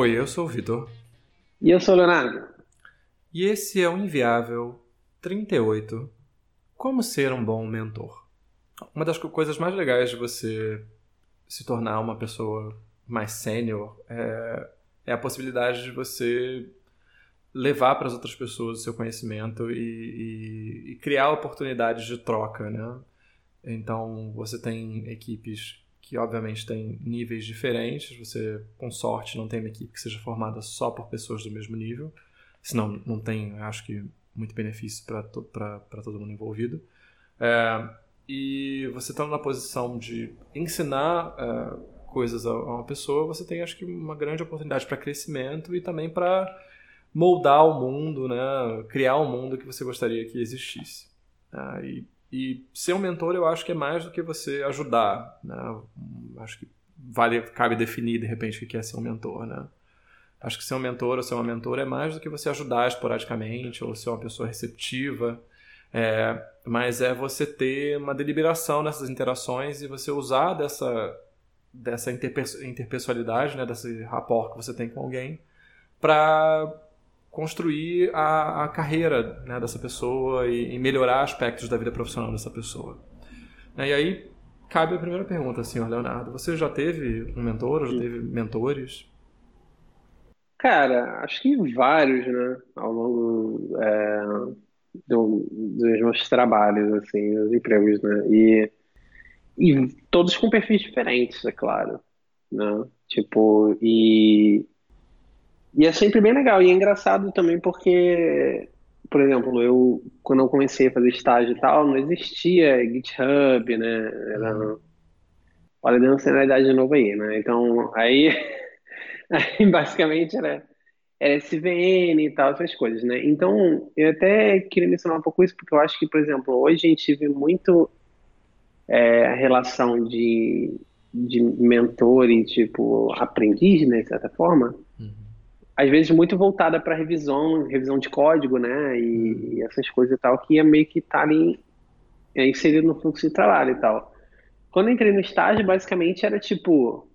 Oi, eu sou o Vitor. E eu sou o Leonardo. E esse é o Inviável 38. Como ser um bom mentor? Uma das coisas mais legais de você se tornar uma pessoa mais sênior é, é, a possibilidade de você levar para as outras pessoas o seu conhecimento e, e, e criar oportunidades de troca, né? Então, você tem equipes que obviamente têm níveis diferentes. Você, com sorte, não tem uma equipe que seja formada só por pessoas do mesmo nível. Senão, não tem, acho que, muito benefício para to todo mundo envolvido. É, e você estando na posição de ensinar é, coisas a, uma pessoa, você tem, acho que, uma grande oportunidade para crescimento e também para moldar o mundo, né? criar o um mundo que você gostaria que existisse. É, e e ser um mentor eu acho que é mais do que você ajudar. Né? Acho que vale, cabe definir de repente o que é ser um mentor. Né? Acho que ser um mentor ou ser uma mentora é mais do que você ajudar esporadicamente ou ser uma pessoa receptiva. É, mas é você ter uma deliberação nessas interações e você usar dessa, dessa interpessoalidade, né, desse rapport que você tem com alguém, para construir a, a carreira né, dessa pessoa e, e, melhorar aspectos da vida profissional dessa pessoa. Né, e aí cabe a primeira pergunta, senhor Leonardo. Você já teve um mentor, já teve mentores? Cara, acho que vários, né? Ao longo é, do, dos meus trabalhos, assim, os empregos, né? E, e todos com perfis diferentes, é claro. Né? Tipo, e e é sempre bem legal. E é engraçado também porque, por exemplo, eu, quando eu comecei a fazer estágio e tal, não existia GitHub, né? Era, uhum. olha, dando cenário de novo aí, né? Então, aí, aí basicamente era, era SVN e tal, essas coisas, né? Então, eu até queria mencionar um pouco isso, porque eu acho que, por exemplo, hoje a gente vê muito é, a relação de, de mentor e, tipo, aprendiz, né, de certa forma, às vezes muito voltada para revisão, revisão de código, né, e, e, essas coisas e tal, que ia meio que estar tá ali é, inserido no fluxo de trabalho e tal. Quando eu entrei no estágio, basicamente era tipo,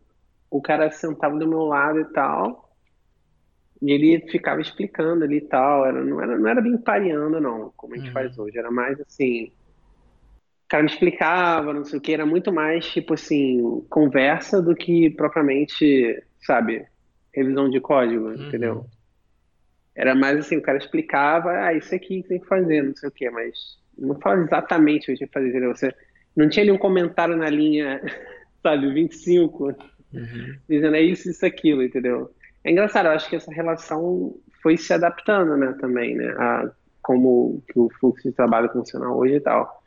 o cara sentava do meu lado e tal, e ele ficava explicando ali e tal, era, não, era, não era bem pareando não, como a gente uhum. faz hoje, era mais assim, o cara me explicava, não sei o que, era muito mais tipo assim, conversa do que propriamente, sabe, revisão de código, uhum. entendeu? Era mais assim, o cara explicava, ah, isso aqui que tem que fazer, não sei o quê, mas não fala exatamente o que tinha que fazer, entendeu? Você não tinha nenhum comentário na linha, sabe, 25, uhum. dizendo é isso, isso, aquilo, entendeu? É engraçado, eu acho que essa relação foi se adaptando, né, também, né, a como que o fluxo de trabalho funciona hoje e tal.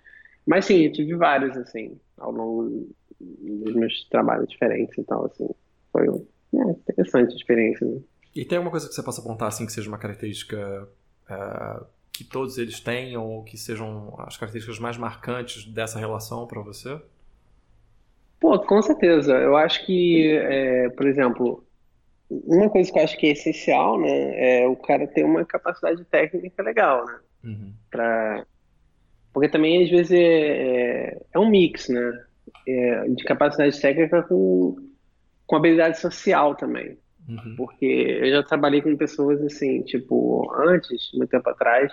Mas sim, eu tive vários, assim, ao longo dos meus trabalhos diferentes e tal, assim, foi é interessante a experiência. Né? E tem alguma coisa que você possa apontar assim que seja uma característica uh, que todos eles tenham ou que sejam as características mais marcantes dessa relação para você? Pô, com certeza. Eu acho que, é, por exemplo, uma coisa que eu acho que é essencial, né, é o cara ter uma capacidade técnica legal, né? Uhum. Pra... Porque também às vezes é, é, é um mix, né? É, de capacidade técnica com com habilidade social também. Uhum. Porque eu já trabalhei com pessoas assim, tipo, antes, muito tempo atrás,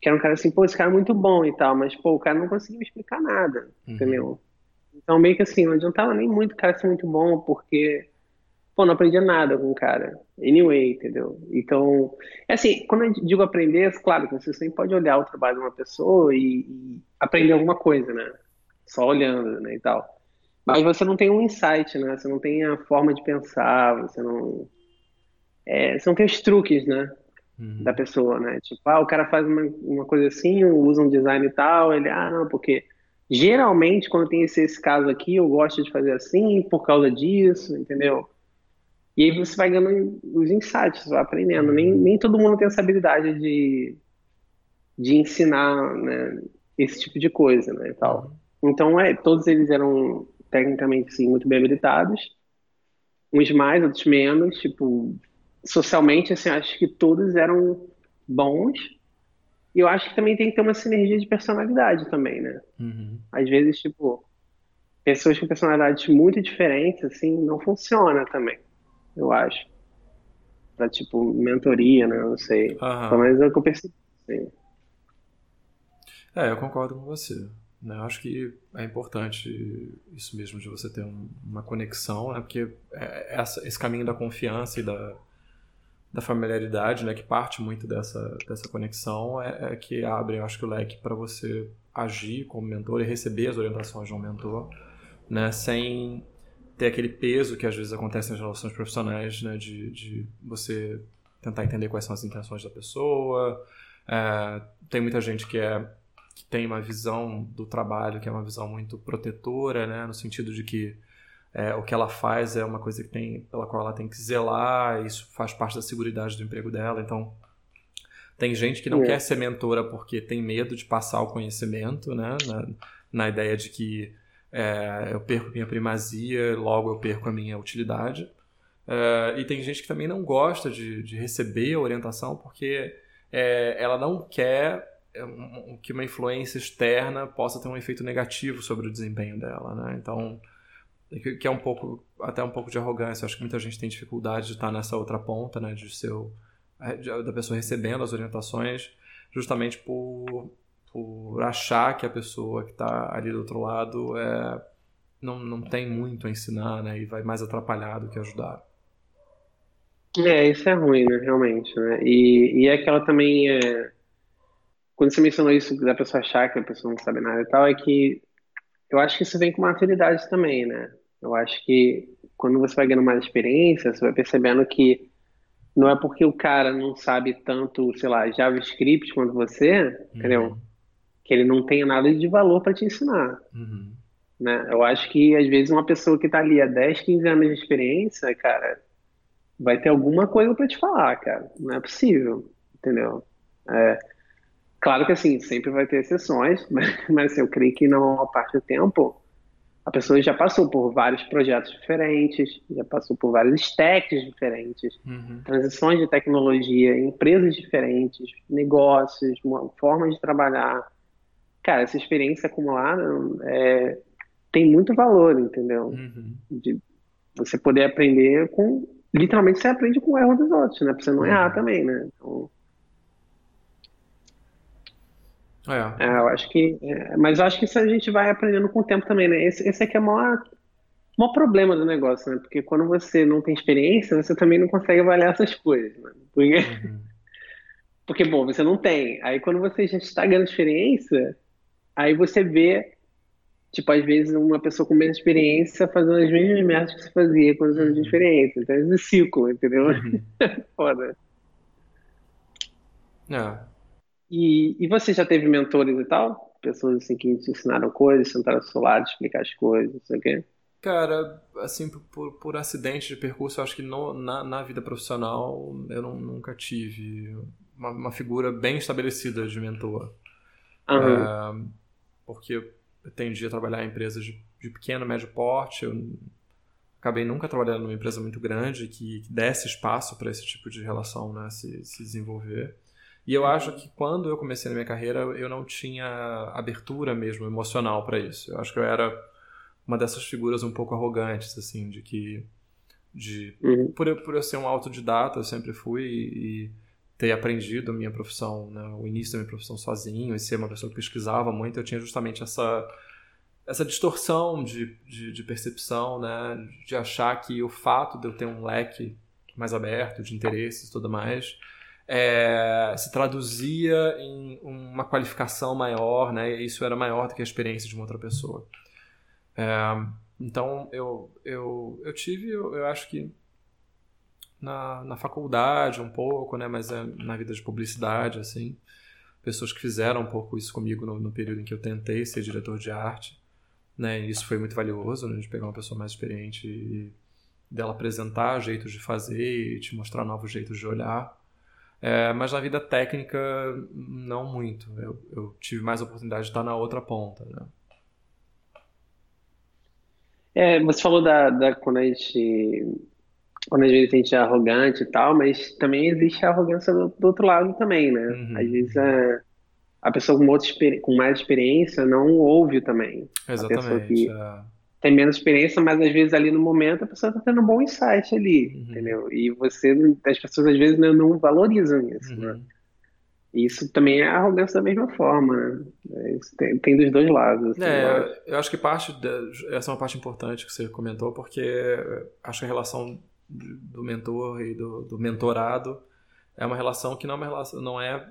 que era um cara assim, pô, esse cara é muito bom e tal, mas, pô, o cara não conseguia me explicar nada, uhum. entendeu? Então, meio que assim, não adiantava nem muito o cara ser muito bom, porque, pô, não aprendia nada com o cara. Anyway, entendeu? Então, é assim, quando eu digo aprender, claro que você sempre pode olhar o trabalho de uma pessoa e, e aprender alguma coisa, né? Só olhando, né, e tal. Mas você não tem um insight, né? Você não tem a forma de pensar, você não. É, você não tem os truques, né? Uhum. Da pessoa, né? Tipo, ah, o cara faz uma, uma coisa assim, usa um design e tal, ele, ah, não, porque geralmente quando tem esse, esse caso aqui, eu gosto de fazer assim por causa disso, entendeu? E aí você vai ganhando os insights, vai aprendendo. Nem, nem todo mundo tem essa habilidade de, de ensinar né, esse tipo de coisa, né, e tal. Uhum. Então, é, todos eles eram tecnicamente, sim, muito bem habilitados. Uns mais, outros menos. Tipo, socialmente, assim, acho que todos eram bons. E eu acho que também tem que ter uma sinergia de personalidade também, né? Uhum. Às vezes, tipo, pessoas com personalidades muito diferentes, assim, não funciona também, eu acho. pra, tipo, mentoria, né? Não sei. Aham. Pelo menos é o que eu percebi. assim. É, eu concordo com você. Né? Eu acho que é importante isso mesmo de você ter um- uma conexão, né? Porque é- essa- esse caminho da confiança e da, da familiaridade, né? Que parte muito dessa, dessa conexão é, é que abre, eu acho que o leque para você agir como mentor e receber as orientações de um mentor, né? Sem ter aquele peso que às vezes acontece nas relações profissionais, né? De, de você tentar entender quais são as intenções da pessoa. É, tem muita gente que é que tem uma visão do trabalho que é uma visão muito protetora, né? No sentido de que é, o que ela faz é uma coisa que tem, pela qual ela tem que zelar, isso faz parte da segurança do emprego dela. Então, tem gente que não É. quer ser mentora porque tem medo de passar o conhecimento, né? Na, na ideia de que é, eu perco minha primazia, logo eu perco a minha utilidade. É, e tem gente que também não gosta de, de receber a orientação porque é, ela não quer que uma influência externa possa ter um efeito negativo sobre o desempenho dela, né? Então, que que é um pouco, até um pouco de arrogância. Eu acho que muita gente tem dificuldade de estar nessa outra ponta, né? De o- de- da pessoa recebendo as orientações, justamente por, por achar que a pessoa que está ali do outro lado é, não, não tem muito a ensinar, né? E vai mais atrapalhar do que ajudar. É, isso é ruim, né? Realmente, né? E, e é aquela também. É... Quando você mencionou isso da pessoa achar que a pessoa não sabe nada e tal, é que eu acho que isso vem com maturidade também, né? Eu acho que quando você vai ganhando mais experiência, você vai percebendo que não é porque o cara não sabe tanto, sei lá, JavaScript quanto você, entendeu? Que ele não tenha nada de valor para te ensinar, Uhum. né? Eu acho que às vezes uma pessoa que tá ali há 10, 15 anos de experiência, cara, vai ter alguma coisa para te falar, cara. Não é possível, entendeu? É, claro que assim, sempre vai ter exceções, mas, mas assim, eu creio que na maior parte do tempo a pessoa já passou por vários projetos diferentes, já passou por vários stacks diferentes, Uhum. transições de tecnologia, empresas diferentes, negócios, formas de trabalhar. Cara, essa experiência acumulada é, tem muito valor, entendeu? Uhum. De você poder aprender com. Literalmente você aprende com o erro dos outros, né? Pra você não errar também, né? Então, É. é, eu acho que. é, mas eu acho que isso a gente vai aprendendo com o tempo também, né? Esse, esse aqui é o maior, maior problema do negócio, né? Porque quando você não tem experiência, você também não consegue avaliar essas coisas, né? Porque, Uhum. porque, bom, você não tem. Aí quando você já está ganhando experiência, aí você vê, tipo, às vezes uma pessoa com menos experiência fazendo as mesmas merdas que você fazia quando você não tinha experiência. Então, esse ciclo, entendeu? Uhum. Foda. É. E, e você já teve mentores e tal? Pessoas assim que te ensinaram coisas, sentaram ao seu lado, explicar as coisas, não sei o quê. Cara, assim, por, por acidente de percurso, eu acho que no- na, na vida profissional eu não- nunca tive uma, uma figura bem estabelecida de mentor. Aham. É, porque eu tendi a trabalhar em empresas de, de pequeno, médio porte. Eu acabei nunca trabalhando numa empresa muito grande que, que desse espaço para esse tipo de relação né, se, se desenvolver. E eu acho que quando eu comecei na minha carreira, eu não tinha abertura mesmo emocional para isso. Eu acho que eu era uma dessas figuras um pouco arrogantes, assim, de que. De, Uhum. por, eu, por eu ser um autodidata, eu sempre fui e, e ter aprendido a minha profissão, né, o início da minha profissão sozinho, e ser uma pessoa que pesquisava muito, eu tinha justamente essa, essa distorção de, de, de percepção, né, de achar que o fato de eu ter um leque mais aberto de interesses e tudo mais é, se traduzia em uma qualificação maior, né, isso era maior do que a experiência de uma outra pessoa. É, então, eu, eu, eu tive, eu, eu acho que na, na faculdade um pouco, né? Mas é na vida de publicidade, assim. Pessoas que fizeram um pouco isso comigo no, no período em que eu tentei ser diretor de arte, né? E isso foi muito valioso, né? De pegar uma pessoa mais experiente e dela apresentar jeitos de fazer e te mostrar novos jeitos de olhar. É, mas na vida técnica, não muito. Eu, eu tive mais oportunidade de estar na outra ponta, né? É, você falou da, da quando a gente, quando às vezes a gente é arrogante e tal, mas também existe a arrogância do, do outro lado também, né? Uhum. Às vezes a, a pessoa com, outra, com mais experiência não ouve também. A pessoa Exatamente. que, é. Tem menos experiência, mas às vezes ali no momento a pessoa está tendo um bom insight ali, uhum. entendeu? E você, as pessoas às vezes não, não valorizam isso, né? uhum. né? Isso também é arrogância da mesma forma, né? É, tem, tem dos dois lados. Assim, é, eu, acho. eu acho que parte, de, essa é uma parte importante que você comentou, porque acho que a relação do mentor e do, do mentorado é uma relação que não é, uma relação, não é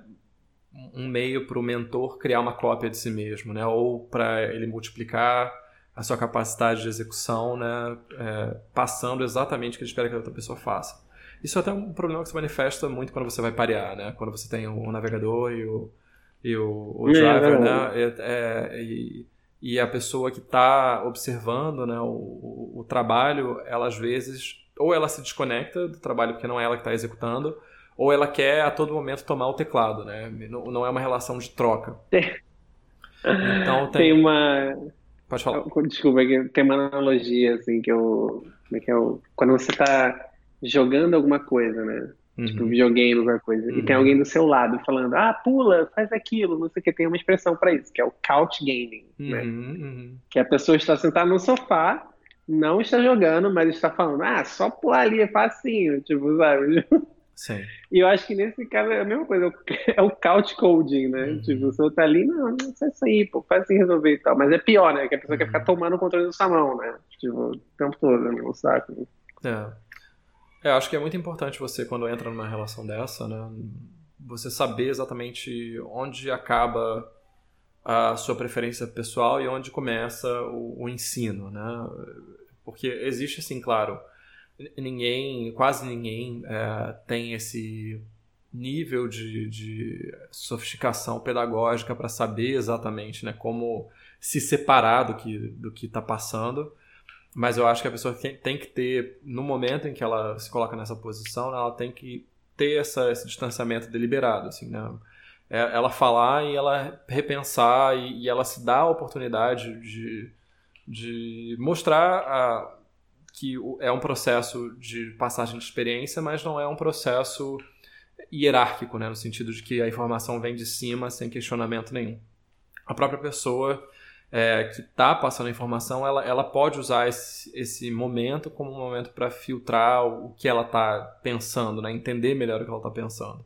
um meio para o mentor criar uma cópia de si mesmo, né? Ou para ele multiplicar a sua capacidade de execução, né? É, passando exatamente o que ele espera que a outra pessoa faça. Isso é até um problema que se manifesta muito quando você vai parear, né? Quando você tem o navegador e o, e o, o driver, é, né? É, é, e, e, a pessoa que está observando né, o, o, o trabalho, ela às vezes ou ela se desconecta do trabalho porque não é ela que está executando, ou ela quer a todo momento tomar o teclado, né? Não, não é uma relação de troca. Então tem... tem uma. Pode falar. Desculpa, tem uma analogia assim que eu. Como é que é o... Quando você está jogando alguma coisa, né? Uhum. Tipo, videogame, alguma coisa. Uhum. E tem uhum. alguém do seu lado falando, ah, pula, faz aquilo, não sei o que. Tem uma expressão para isso, que é o couch gaming, né? uhum. né? Que a pessoa está sentada no sofá, não está jogando, mas está falando, ah, só pular ali, é facinho, tipo, sabe? Sim. E eu acho que nesse caso é a mesma coisa, é o couch coding, né? Uhum. Tipo, você tá ali, não, não isso aí, pô, faz assim resolver e tal. Mas é pior, né? Que a pessoa uhum. quer ficar uhum. tomando o controle da sua mão, né? Tipo, o tempo todo, né? O saco. É. É, acho que é muito importante você, quando entra numa relação dessa, né? Você saber exatamente onde acaba a sua preferência pessoal e onde começa o, o ensino, né? Porque existe, assim, claro ninguém, quase ninguém é, tem esse nível de, de sofisticação pedagógica para saber exatamente né, como se separar do que do que está passando. Mas eu acho que a pessoa tem, tem, que ter, no momento em que ela se coloca nessa posição, ela tem que ter essa, esse distanciamento deliberado, assim, né? É, ela falar e ela repensar e, e ela se dá a oportunidade de, de mostrar a, que é um processo de passagem de experiência, mas não é um processo hierárquico, né? no sentido de que a informação vem de cima sem questionamento nenhum. A própria pessoa é, que está passando a informação, ela, ela pode usar esse, esse momento como um momento para filtrar o que ela está pensando, né? entender melhor o que ela está pensando.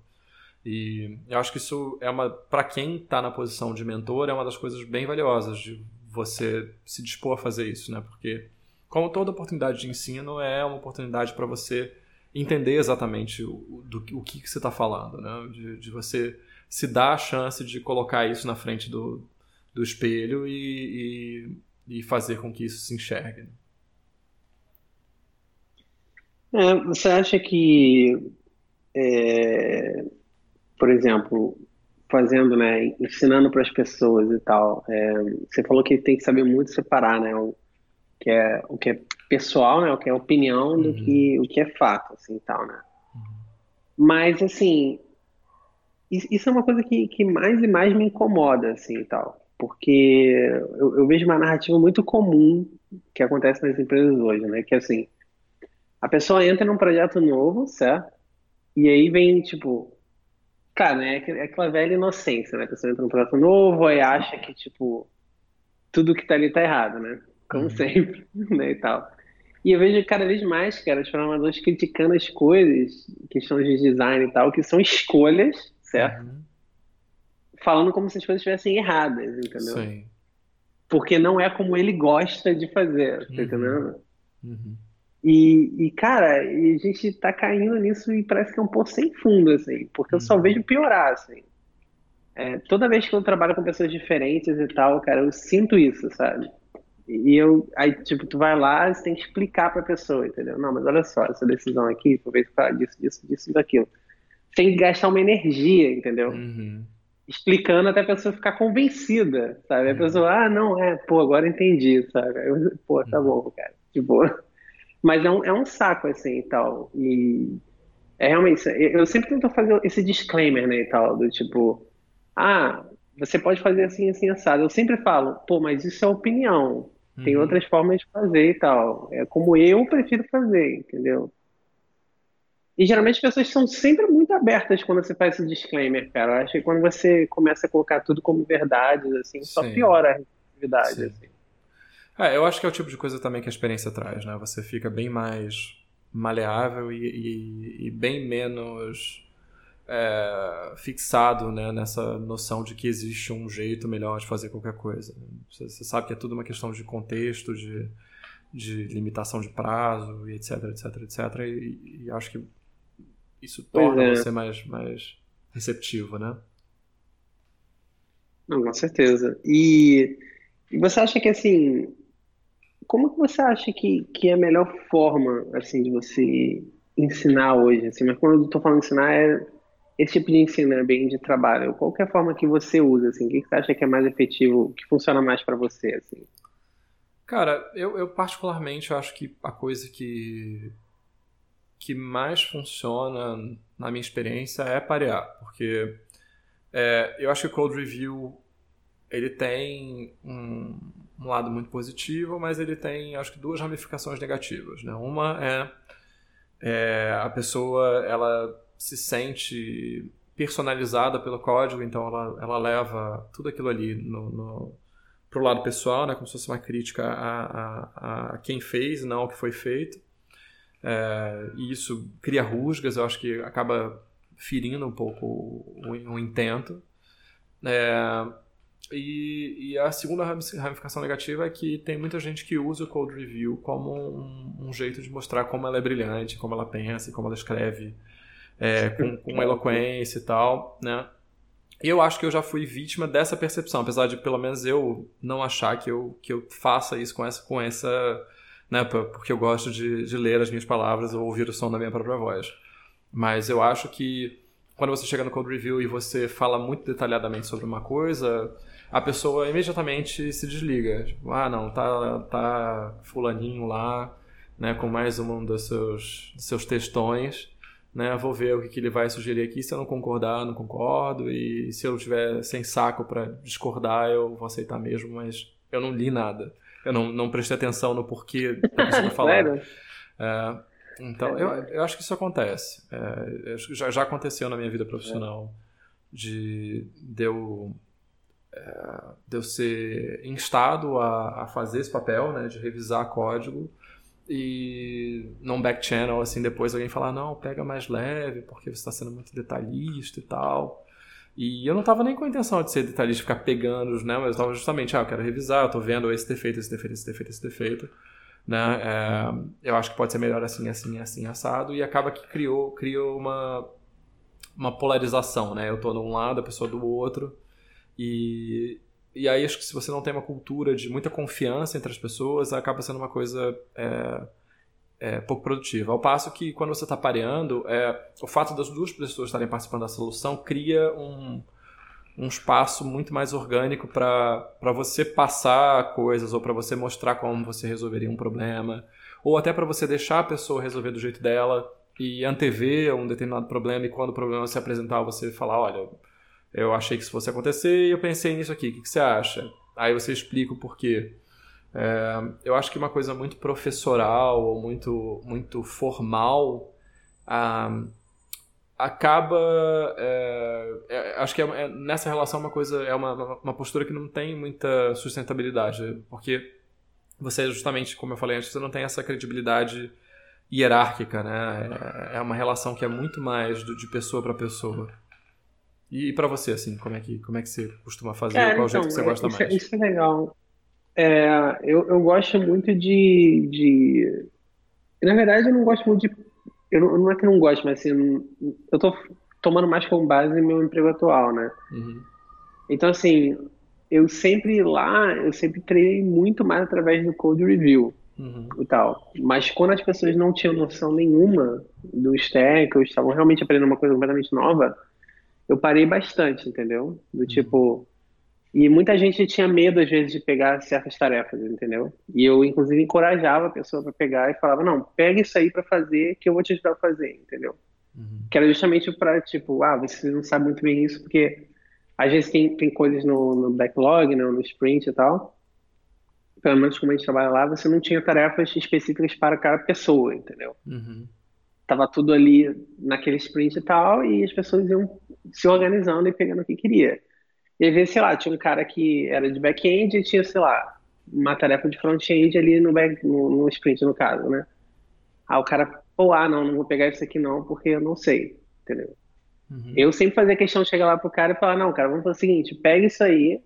E eu acho que isso é uma, para quem está na posição de mentor, é uma das coisas bem valiosas de você se dispor a fazer isso, né? Porque como toda oportunidade de ensino, é uma oportunidade para você entender exatamente o, do, o que, que você está falando, né? De, de, você se dar a chance de colocar isso na frente do, do espelho e, e, e fazer com que isso se enxergue. Né? É, você acha que, é, por exemplo, fazendo, né, ensinando para as pessoas e tal, é, você falou que tem que saber muito separar, né, o, que é o que é pessoal, né? O que é opinião do uhum. que o que é fato, assim, tal, né? Uhum. Mas assim, isso é uma coisa que, que mais e mais me incomoda, assim, tal, porque eu, eu vejo uma narrativa muito comum que acontece nas empresas hoje, né? Que é assim, a pessoa entra num projeto novo, certo? E aí vem tipo, cara, né? É aquela velha inocência, né? A pessoa entra num projeto novo e acha que tipo tudo que tá ali tá errado, né? Como uhum. sempre, né, e tal. E eu vejo cada vez mais, cara, os programadores criticando as coisas, questões de design e tal, que são escolhas, certo? Uhum. Falando como se as coisas estivessem erradas, entendeu? Sim. Porque não é como ele gosta de fazer, tá uhum. entendendo? Uhum. E, e, cara, a gente tá caindo nisso e parece que é um pouco sem fundo, assim, porque eu só uhum. vejo piorar, assim. É, toda vez que eu trabalho com pessoas diferentes e tal, cara, eu sinto isso, sabe? E eu, aí, tipo, tu vai lá, você tem que explicar pra pessoa, entendeu? Não, mas olha só, essa decisão aqui, talvez falar disso, disso, disso, daquilo. Tem que gastar uma energia, entendeu? Uhum. Explicando até a pessoa ficar convencida, sabe? Uhum. A pessoa, ah, não, é, pô, agora entendi, sabe? Eu, pô, tá uhum. bom, cara. Tipo, mas é um, é um saco, assim, e tal. E é realmente, eu sempre tento fazer esse disclaimer, né, e tal, do tipo, ah, você pode fazer assim, assim, assado. Eu sempre falo, pô, mas isso é opinião. Tem uhum. outras formas de fazer e tal. É como eu prefiro fazer, entendeu? E geralmente as pessoas são sempre muito abertas quando você faz esse disclaimer, cara. Eu acho que quando você começa a colocar tudo como verdades, assim, só Sim. piora a receptividade. Assim. É, eu acho que é o tipo de coisa também que a experiência traz, né? Você fica bem mais maleável e, e, e bem menos é, fixado né, nessa noção de que existe um jeito melhor de fazer qualquer coisa. Você, você sabe que é tudo uma questão de contexto, de, de limitação de prazo, e etc, etc, etc. E, e acho que isso torna é. você mais, mais receptivo, né? Não, com certeza. E, e você acha que assim, como que você acha que, que é a melhor forma assim de você ensinar hoje? Assim, mas quando eu estou falando ensinar é esse tipo de ensino, né, bem de trabalho. Qual é forma que você usa? Assim, o que você acha que é mais efetivo, que funciona mais para você? Assim? Cara, eu, eu particularmente acho que a coisa que que mais funciona na minha experiência é parear, porque é, eu acho que o code review ele tem um, um, lado muito positivo, mas ele tem acho que duas ramificações negativas. Né? Uma é, é a pessoa ela se sente personalizada pelo código, então ela, ela leva tudo aquilo ali no, no para o lado pessoal, né, como se fosse uma crítica a, a, a quem fez e não ao que foi feito. É, e isso cria rusgas, eu acho que acaba ferindo um pouco o, o intento. É, e, e, a segunda ramificação negativa é que tem muita gente que usa o code review como um, um jeito de mostrar como ela é brilhante, como ela pensa, como ela escreve é, com, com eloquência e tal, né? E eu acho que eu já fui vítima dessa percepção, apesar de pelo menos eu não achar que eu, que eu faça isso com essa, com essa né, porque eu gosto de, de ler as minhas palavras ou ouvir o som da minha própria voz. Mas eu acho que quando você chega no code review e você fala muito detalhadamente sobre uma coisa, a pessoa imediatamente se desliga. Tipo, ah, não, tá, tá fulaninho lá, né, com mais um dos seus, dos seus textões né? Vou ver o que, que ele vai sugerir aqui. Se eu não concordar, não concordo. E se eu tiver sem saco para discordar, eu vou aceitar mesmo. Mas eu não li nada. Eu não, não prestei atenção no porquê da pessoa falando. é, então, eu, eu acho que isso acontece. É, já, já aconteceu na minha vida profissional de, de, eu, é, de eu ser instado a, a fazer esse papel, né, de revisar código e num back channel, assim, depois alguém falar, não, pega mais leve, porque você está sendo muito detalhista e tal. E eu não estava nem com a intenção de ser detalhista, ficar pegando, né? Mas eu estava justamente, ah, eu quero revisar, eu tô vendo esse defeito, esse defeito, esse defeito, esse defeito. Né? É, eu acho que pode ser melhor assim, assim, assim, assado. E acaba que criou, criou uma, uma polarização, né? Eu tô de um lado, a pessoa do outro. E, e aí acho que se você não tem uma cultura de muita confiança entre as pessoas, acaba sendo uma coisa é, é, pouco produtiva. Ao passo que quando você está pareando, é, o fato das duas pessoas estarem participando da solução cria um, um espaço muito mais orgânico para você passar coisas ou para você mostrar como você resolveria um problema ou até para você deixar a pessoa resolver do jeito dela e antever um determinado problema e quando o problema se apresentar você falar, olha, eu achei que isso fosse acontecer e eu pensei nisso aqui. O que, que você acha? Aí você explica o porquê. É, eu acho que uma coisa muito professoral ou muito, muito formal ah, acaba. É, é, acho que é, é, nessa relação uma coisa é uma, uma postura que não tem muita sustentabilidade, porque você justamente, como eu falei antes, você não tem essa credibilidade hierárquica, né? É, é uma relação que é muito mais do, de pessoa para pessoa. E, para você, assim, como é que, como é que você costuma fazer? Cara, Qual então, jeito que você gosta isso, mais? Isso é legal. É, eu, eu gosto muito de, de. Na verdade, eu não gosto muito de. Eu não, não é que eu não gosto, mas assim, eu tô tomando mais como base meu emprego atual, né? Uhum. Então, assim, eu sempre lá, eu sempre treinei muito mais através do code review uhum. e tal. Mas quando as pessoas não tinham noção nenhuma do stack, ou estavam realmente aprendendo uma coisa completamente nova, eu parei bastante, entendeu? Do uhum. tipo. E muita gente tinha medo, às vezes, de pegar certas tarefas, entendeu? E eu, inclusive, encorajava a pessoa para pegar e falava: não, pega isso aí para fazer, que eu vou te ajudar a fazer, entendeu? Uhum. Que era justamente para, tipo, ah, você não sabe muito bem isso, porque às vezes tem, tem coisas no, no backlog, né, no sprint e tal. Pelo menos como a gente trabalha lá, você não tinha tarefas específicas para cada pessoa, entendeu? Uhum tava tudo ali naquele sprint e tal, e as pessoas iam se organizando e pegando o que queria. E vezes, sei lá, tinha um cara que era de back-end e tinha, sei lá, uma tarefa de front-end ali no, back, no, no sprint, no caso, né? Aí o cara, pô, ah, não, não vou pegar isso aqui não, porque eu não sei, entendeu? Uhum. Eu sempre fazia questão de chegar lá pro cara e falar, não, cara, vamos fazer o seguinte, pega isso aí,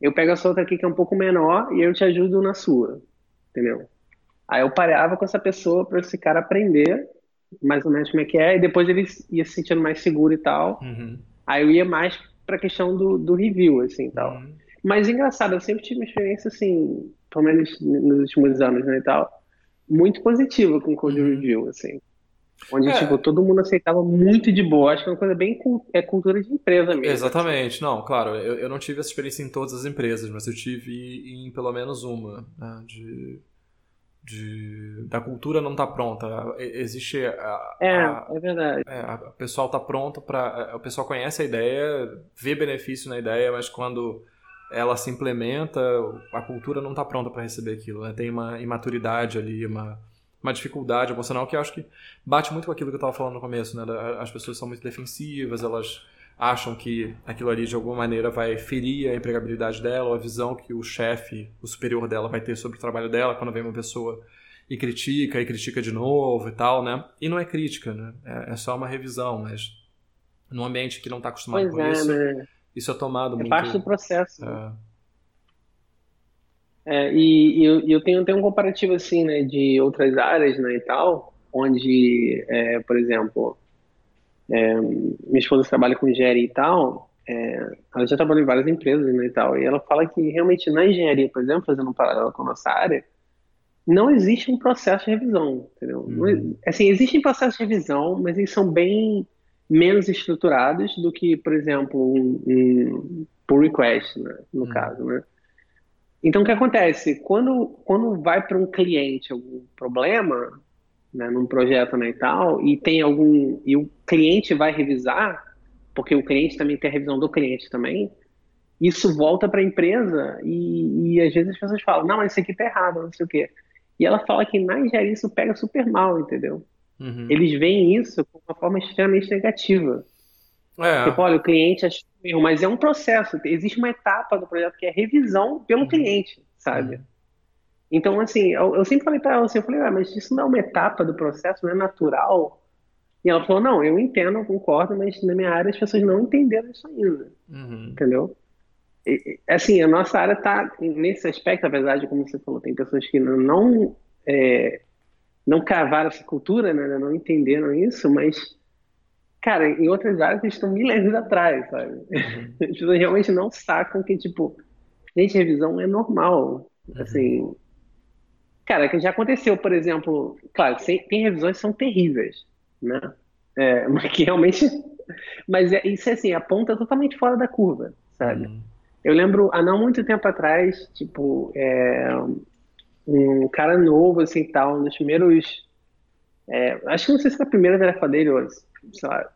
eu pego essa outra aqui que é um pouco menor e eu te ajudo na sua, entendeu? Aí eu parava com essa pessoa para esse cara aprender mais ou menos como é que é, e depois ele ia se sentindo mais seguro e tal. Uhum. Aí eu ia mais pra questão do, do review, assim, tal. Uhum. Mas engraçado, eu sempre tive uma experiência, assim, pelo menos nos últimos anos, né, e tal, muito positiva com o code uhum. review, assim. Onde, é. tipo, todo mundo aceitava muito de boa. Acho que é uma coisa bem é cultura de empresa mesmo. Exatamente. Não, claro, eu, eu não tive essa experiência em todas as empresas, mas eu tive em pelo menos uma, né, de de, da cultura não está pronta. Existe a, é, a, é verdade. É, a, o pessoal está pronto para o pessoal conhece a ideia, vê benefício na ideia, mas quando ela se implementa, a cultura não está pronta para receber aquilo. Né? Tem uma imaturidade ali, uma uma dificuldade emocional que eu acho que bate muito com aquilo que eu estava falando no começo, né? As pessoas são muito defensivas, elas acham que aquilo ali de alguma maneira vai ferir a empregabilidade dela, ou a visão que o chefe, o superior dela vai ter sobre o trabalho dela quando vem uma pessoa e critica e critica de novo e tal, né? E não é crítica, né? É, é só uma revisão, mas num ambiente que não está acostumado pois com é, isso, né? isso é tomado é muito... parte do processo. É. É, e, e eu, eu, tenho, tenho um comparativo assim, né, de outras áreas, né, e tal, onde, é, por exemplo, é, minha esposa trabalha com engenharia e tal, é, ela já trabalhou em várias empresas né, e tal, e ela fala que realmente na engenharia, por exemplo, fazendo um paralelo com a nossa área, não existe um processo de revisão, entendeu? Uhum. assim, existem processos de revisão, mas eles são bem menos estruturados do que, por exemplo, um, um pull request, né, no uhum. caso, né? Então, o que acontece? Quando, quando vai para um cliente algum problema, né, num projeto né, e tal, e tem algum. e o cliente vai revisar, porque o cliente também tem a revisão do cliente também, isso volta para a empresa e, e, às vezes as pessoas falam, não, mas isso aqui tá errado, não sei o quê. E ela fala que na engenharia isso pega super mal, entendeu? Uhum. Eles veem isso com uma forma extremamente negativa. É. Tipo, olha, o cliente achou erro, mas é um processo. Existe uma etapa do projeto que é revisão pelo uhum. cliente, sabe? Uhum. Então, assim, eu, eu sempre falei para ela assim, eu falei, ah, mas isso não é uma etapa do processo, não é natural? E ela falou, não, eu entendo, eu concordo, mas na minha área as pessoas não entenderam isso ainda, uhum. entendeu? E, assim, a nossa área está nesse aspecto, apesar de, como você falou, tem pessoas que não é, não cavaram essa cultura, né, não entenderam isso, mas, cara, em outras áreas eles estão mil anos atrás, sabe? Uhum. As pessoas realmente não sacam que, tipo, gente, revisão é normal, uhum. assim Cara, que já aconteceu, por exemplo, claro, tem revisões que são terríveis, né? É, mas que realmente. Mas é, isso é assim, aponta totalmente fora da curva, sabe? Uhum. Eu lembro, há não muito tempo atrás, tipo, é, um cara novo, assim, tal, um dos primeiros. É, acho que não sei se foi a primeira tarefa dele, ou, sei lá.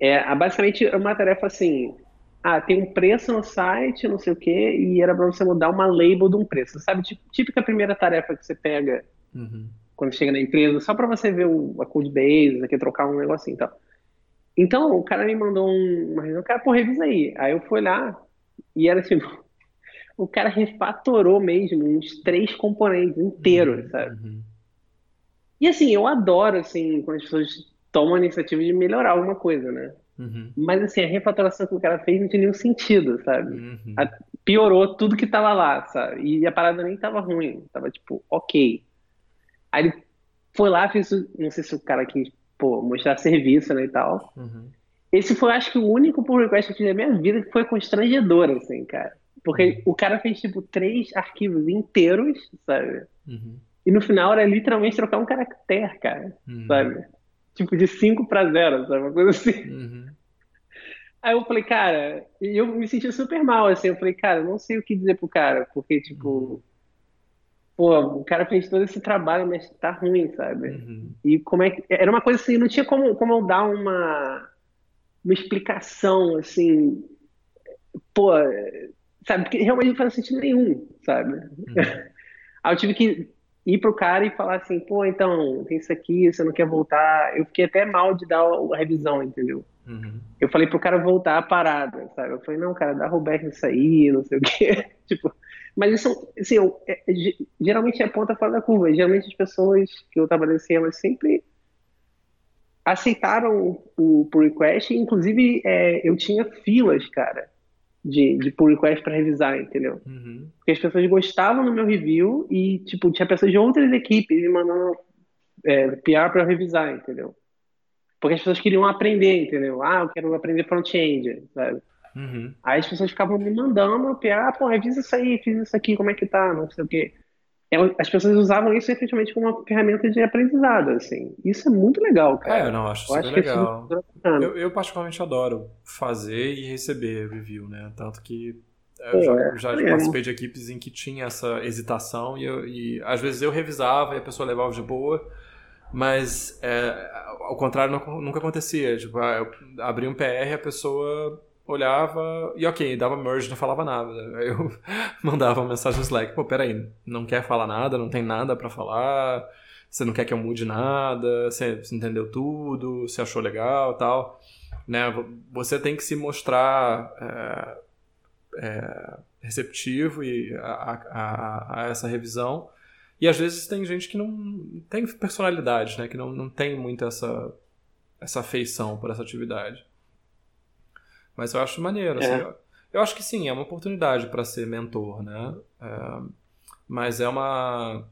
É, basicamente, é uma tarefa assim: ah, tem um preço no site, não sei o quê, e era para você mudar uma label de um preço. Sabe, típica primeira tarefa que você pega uhum. quando chega na empresa, só para você ver o, a code base, aqui, trocar um negocinho e tal. Então, o cara me mandou um, uma reunião, cara, pô, revisa aí. Aí eu fui lá, e era tipo, o cara refatorou mesmo uns três componentes inteiros, uhum. sabe? Uhum. E assim, eu adoro, assim, quando as pessoas tomam a iniciativa de melhorar alguma coisa, né? Uhum. Mas assim, a refatoração que o cara fez não tinha nenhum sentido, sabe? Uhum. A, piorou tudo que tava lá, sabe? E a parada nem tava ruim, tava tipo, ok. Aí ele foi lá, fez, não sei se o cara quis, pô, mostrar serviço, né, e tal. Uhum. Esse foi, acho que, o único pull request que eu fiz na minha vida que foi constrangedor, assim, cara. Porque uhum. o cara fez, tipo, três arquivos inteiros, sabe? Uhum. E no final era literalmente trocar um caractere, cara, uhum. sabe? Tipo, de 5 para 0, sabe? Uma coisa assim. Uhum. Aí eu falei, cara, e eu me senti super mal, assim. Eu falei, cara, não sei o que dizer pro cara, porque, tipo, uhum. pô, o cara fez todo esse trabalho, mas tá ruim, sabe? Uhum. E como é que. Era uma coisa assim, não tinha como, como eu dar uma, uma explicação, assim, pô, sabe? Porque realmente não faz sentido nenhum, sabe? Uhum. Aí eu tive que ir pro cara e falar assim, pô, então, tem isso aqui, você não quer voltar. Eu fiquei até mal de dar a revisão, entendeu? Uhum. Eu falei pro cara voltar a parada, sabe? Eu falei, não, cara, dá Roberto isso aí, não sei o quê. tipo, Mas isso, assim, eu, é, é, geralmente é ponta fora da curva. Geralmente as pessoas que eu trabalhei assim, elas sempre aceitaram o pull request. Inclusive, é, eu tinha filas, cara, de, de pull request para revisar, entendeu? Uhum. Porque as pessoas gostavam do meu review e, tipo, tinha pessoas de outras equipes me mandando é, PR para revisar, entendeu? Porque as pessoas queriam aprender, entendeu? Ah, eu quero aprender front-end, sabe? Uhum. Aí as pessoas ficavam me mandando, ah, pô, revisa isso aí, fiz isso aqui, como é que tá, não sei o quê. É, as pessoas usavam isso efetivamente como uma ferramenta de aprendizado, assim. Isso é muito legal, cara. É, eu não, acho super acho legal. Eu, eu, particularmente adoro fazer e receber review, né? Tanto que eu já, é, já é. participei de equipes em que tinha essa hesitação e, eu, e às vezes eu revisava e a pessoa levava de boa, mas é, ao contrário nunca acontecia. Tipo, ah, eu abri um PR e a pessoa olhava e ok, dava merge, não falava nada. Aí eu mandava uma mensagem no Slack, pô, peraí, não quer falar nada, não tem nada para falar, você não quer que eu mude nada, você, entendeu tudo, você achou legal tal. Né? Você tem que se mostrar é, é, receptivo e a, a, a, essa revisão. E às vezes tem gente que não tem personalidade, né? que não, não tem muito essa, essa afeição por essa atividade. Mas eu acho maneiro. Assim, é. Assim, eu, eu, acho que sim, é uma oportunidade para ser mentor, né? É, mas é uma.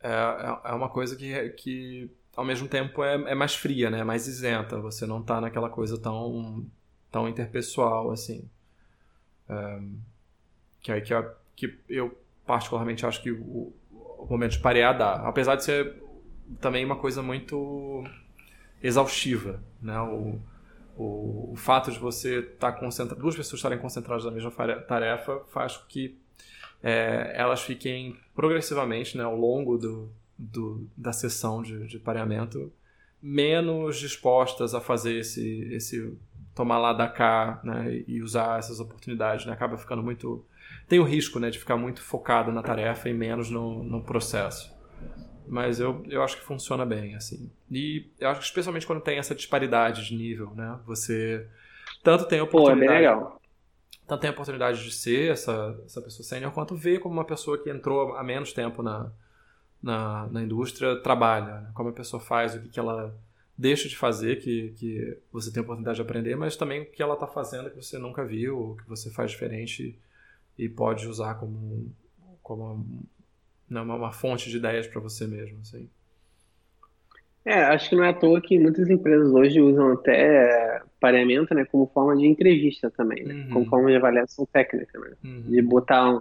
É, é, é uma coisa que, que ao mesmo tempo é, é mais fria, né? É mais isenta. Você não tá naquela coisa tão, tão interpessoal assim. É, que, é, que, eu, que eu particularmente acho que o, o momento de parear dá. Apesar de ser também uma coisa muito exaustiva, né? O, o, fato de você estar tá concentrado, duas pessoas estarem concentradas na mesma tarefa faz com que é, elas fiquem progressivamente, né, ao longo do, do, da sessão de, de pareamento, menos dispostas a fazer esse, esse tomar lá da cá né, e usar essas oportunidades. Né, acaba ficando muito. Tem o risco né, de ficar muito focado na tarefa e menos no, no processo mas eu, eu acho que funciona bem, assim. E eu acho que especialmente quando tem essa disparidade de nível, né? Você tanto tem a oportunidade... Pô, é bem legal. Tanto tem a oportunidade de ser essa, essa pessoa sênior, quanto ver como uma pessoa que entrou há menos tempo na, na, na indústria trabalha. Né? Como a pessoa faz, o que, que ela deixa de fazer, que, que você tem a oportunidade de aprender, mas também o que ela está fazendo que você nunca viu, ou que você faz diferente e pode usar como, como não, uma, uma fonte de ideias para você mesmo, assim. É, acho que não é à toa que muitas empresas hoje usam até pareamento, né, como forma de entrevista também, né, uhum. como forma de avaliação técnica, né, uhum. de botar um,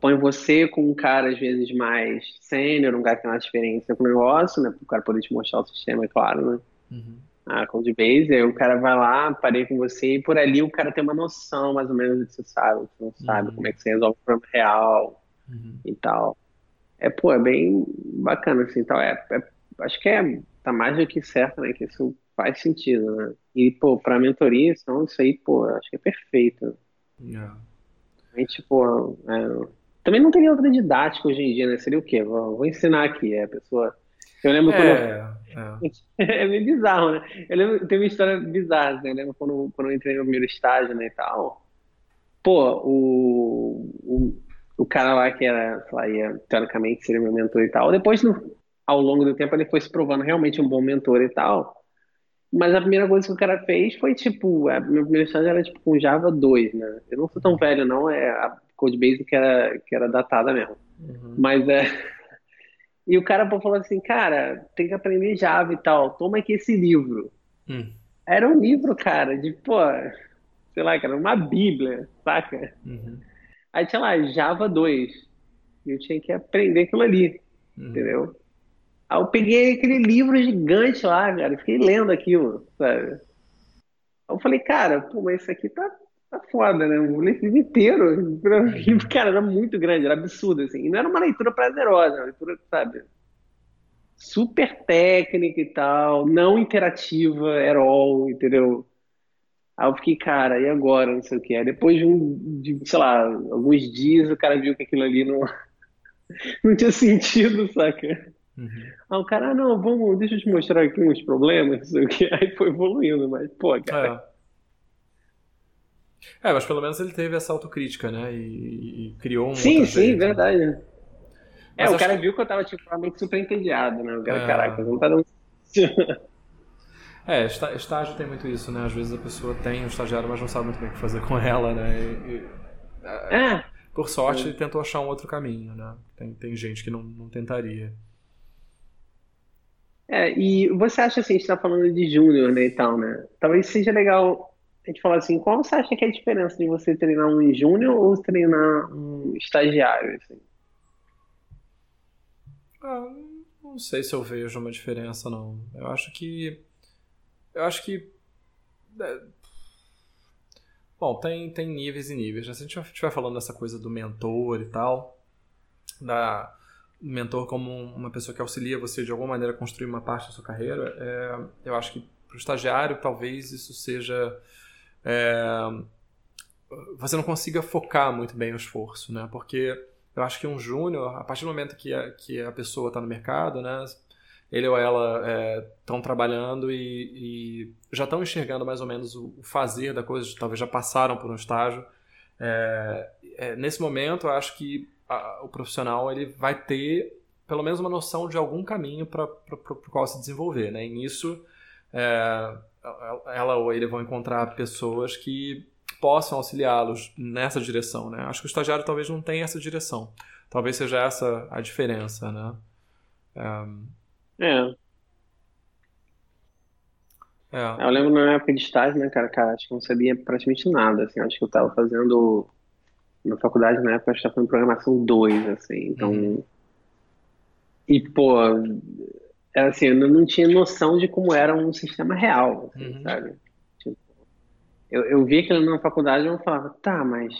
põe você com um cara às vezes mais sênior, um cara que tem mais experiência com o negócio, né, para o cara poder te mostrar o sistema, é claro, né, uhum. a Codebase, aí o cara vai lá, parei com você e por ali o cara tem uma noção mais ou menos do que você sabe, o que você não sabe, uhum. como é que você resolve o problema real uhum. e tal é, pô, é bem bacana, assim, tal. É, é, acho que é, tá mais do que certo, né, que isso faz sentido, né. E, pô, pra mentoria, então, isso aí, pô, acho que é perfeito. Yeah. A gente, pô, é, também não teria outra didática hoje em dia, né, seria o quê? Vou, vou ensinar aqui, é, a pessoa... Eu lembro quando... É, é. é meio bizarro, né? Eu lembro, tem uma história bizarra, né? Eu lembro quando, quando eu entrei no primeiro estágio, né, e tal. Pô, o, o o cara lá que era, lá, ia, teoricamente seria meu mentor e tal. Depois, no, ao longo do tempo, ele foi se provando realmente um bom mentor e tal. Mas a primeira coisa que o cara fez foi, tipo, a minha primeira estágio era, tipo, com Java 2, né? Eu não sou tão velho, não, é a Codebase que era, que era datada mesmo. Uhum. Mas é... E o cara pô, falou assim, cara, tem que aprender Java e tal, toma aqui esse livro. Hum. Era um livro, cara, de, pô, sei lá, cara, uma bíblia, saca? Uhum. Aí tinha lá, Java 2. E eu tinha que aprender aquilo ali, uhum. entendeu? Aí eu peguei aquele livro gigante lá, cara, fiquei lendo aquilo, sabe? Aí eu falei, cara, pô, mas isso aqui tá, tá foda, né? Eu vou ler esse livro inteiro. Uhum. Cara, era muito grande, era absurdo, assim. E não era uma leitura prazerosa, uma leitura, sabe? Super técnica e tal, não interativa at all, entendeu? Aí eu fiquei, cara, e agora? Não sei o que. Aí depois de, um, de, sei lá, alguns dias, o cara viu que aquilo ali não, não tinha sentido, saca? Uhum. Aí o cara, ah, não, vamos, deixa eu te mostrar aqui uns problemas, não sei o que. Aí foi evoluindo, mas, pô, cara. É, mas pelo menos ele teve essa autocrítica, né? E, e criou um. Sim, sim, jeito, verdade. Né? É, Mas o cara que- viu que eu tava, tipo, realmente super entediado, né? O cara, É. caraca, não tá dando. É, estágio tem muito isso, né? Às vezes a pessoa tem um estagiário, mas não sabe muito bem o que fazer com ela, né? E- e- É, por sorte, tentou achar um outro caminho, né? Tem, tem gente que não, não tentaria. é, e você acha assim, a gente tá falando de júnior, né, e tal, né? Talvez seja legal a gente falar assim, qual você acha que é a diferença de você treinar um júnior ou treinar um estagiário, assim? Ah, não sei se eu vejo uma diferença, não. Eu acho que. Eu acho que. é, Bom, tem, tem níveis e níveis. né? Se a gente estiver falando dessa coisa do mentor e tal, da mentor como uma pessoa que auxilia você de alguma maneira a construir uma parte da sua carreira, é, eu acho que para o estagiário talvez isso seja. é, você não consiga focar muito bem o esforço, né? Porque eu acho que um júnior, a partir do momento que a, que a pessoa está no mercado, né? Ele ou ela estão trabalhando e, e já estão enxergando mais ou menos o, fazer da coisa, talvez já passaram por um estágio. É, é, nesse momento, eu acho que a- o profissional ele vai ter pelo menos uma noção de algum caminho para o qual se desenvolver. Né? E nisso, é, ela ou ele vão encontrar pessoas que possam auxiliá-los nessa direção. Né? Acho que o estagiário talvez não tenha essa direção. Talvez seja essa a diferença. Né? É, É, eu lembro na época de estágio, né, cara, cara, acho que não sabia praticamente nada, assim, acho que eu tava fazendo, na faculdade na época, acho que tava fazendo programação 2, assim, então, Uhum. e, pô, era assim, eu não não tinha noção de como era um sistema real, assim, Uhum. sabe? Tipo, eu, eu via aquilo na faculdade e eu falava, tá, mas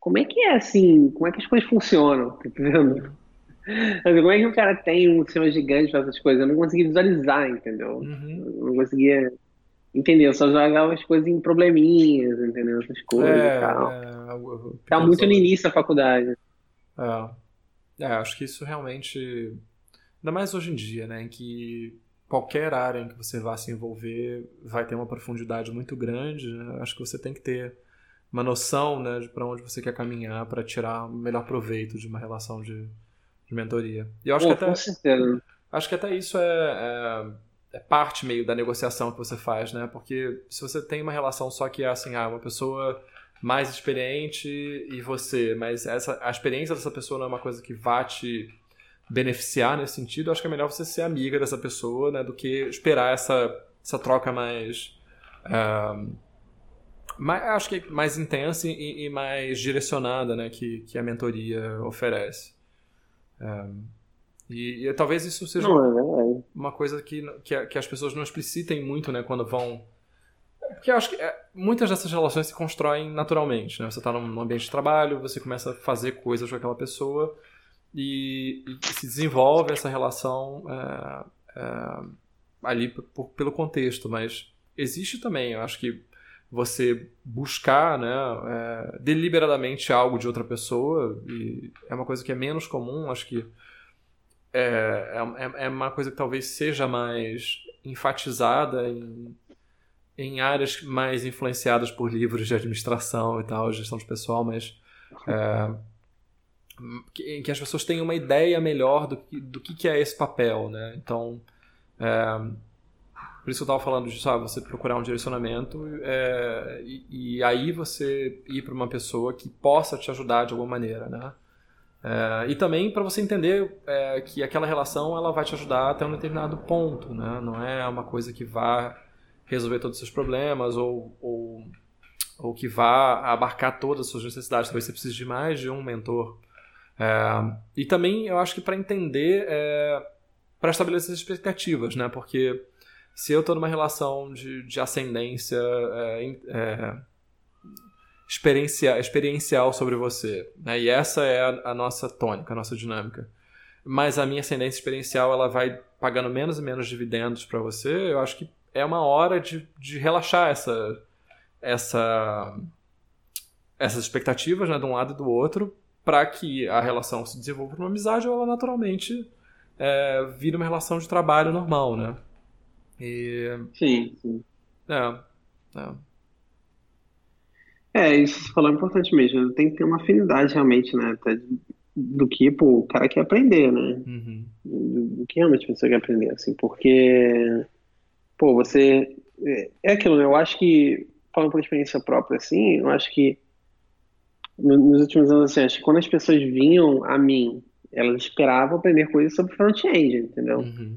como é que é, assim, como é que as coisas funcionam, tá entendendo? Como é que o cara tem um sistema gigante para essas coisas? Eu não conseguia visualizar, entendeu? Uhum. Eu não conseguia entender, eu só jogava as coisas em probleminhas, entendeu? Essas coisas e tal. É, Tava muito no início da faculdade. É. É, acho que isso realmente. Ainda mais hoje em dia, né? Em que qualquer área em que você vá se envolver vai ter uma profundidade muito grande. né? Acho que você tem que ter uma noção né, de para onde você quer caminhar para tirar o melhor proveito de uma relação de, de mentoria. E eu acho Pô, que até. com certeza. Acho que até isso é, é, é parte meio da negociação que você faz, né? Porque se você tem uma relação só que é assim, ah, uma pessoa mais experiente e você, mas essa, a experiência dessa pessoa não é uma coisa que vá te beneficiar nesse sentido, acho que é melhor você ser amiga dessa pessoa, né? Do que esperar essa, essa troca mais, ah, mais. Acho que mais intensa e, e mais direcionada, né? Que, que a mentoria oferece. Ah, e, e talvez isso seja Não, é uma coisa que, que, que as pessoas não explicitem muito, né, quando vão. Porque eu acho que é, muitas dessas relações se constroem naturalmente, né? Você está num ambiente de trabalho, você começa a fazer coisas com aquela pessoa e, e se desenvolve essa relação é, é, ali pelo contexto, mas existe também, eu acho que você buscar, né, é, deliberadamente algo de outra pessoa e é uma coisa que é menos comum, acho que é, é, é uma coisa que talvez seja mais enfatizada em, em áreas mais influenciadas por livros de administração e tal, gestão de pessoal, mas é, em que as pessoas têm uma ideia melhor do que, do que, que é esse papel, né? Então, é, por isso que eu estava falando de sabe, você procurar um direcionamento é, e, e aí você ir para uma pessoa que possa te ajudar de alguma maneira, né? É, e também para você entender é, que aquela relação ela vai te ajudar até um determinado ponto, né? Não é uma coisa que vá resolver todos os seus problemas ou, ou, ou que vá abarcar todas as suas necessidades. Talvez você precise de mais de um mentor. É, e também eu acho que para entender, é, para estabelecer as expectativas, né? Porque se eu estou numa relação de, de ascendência é, é, experiencia, experiencial sobre você, né? E essa é a, a nossa tônica, a nossa dinâmica. Mas a minha ascendência experiencial ela vai pagando menos e menos dividendos para você. Eu acho que é uma hora de, de relaxar essa, essa, essas expectativas, né, de um lado e do outro, para que a relação se desenvolva para uma amizade ou ela naturalmente é, vira uma relação de trabalho normal, né? E Sim, sim. é, é. É, isso você falou é importante mesmo. Tem que ter uma afinidade realmente, né? Até do que, pô, o cara quer aprender, né? Uhum. Do, do que realmente você quer aprender, assim, porque, pô, você. É é aquilo, né? Eu acho que, falando por experiência própria, assim, eu acho que no- nos últimos anos, assim, acho que quando as pessoas vinham a mim, elas esperavam aprender coisas sobre front-end, entendeu? Uhum.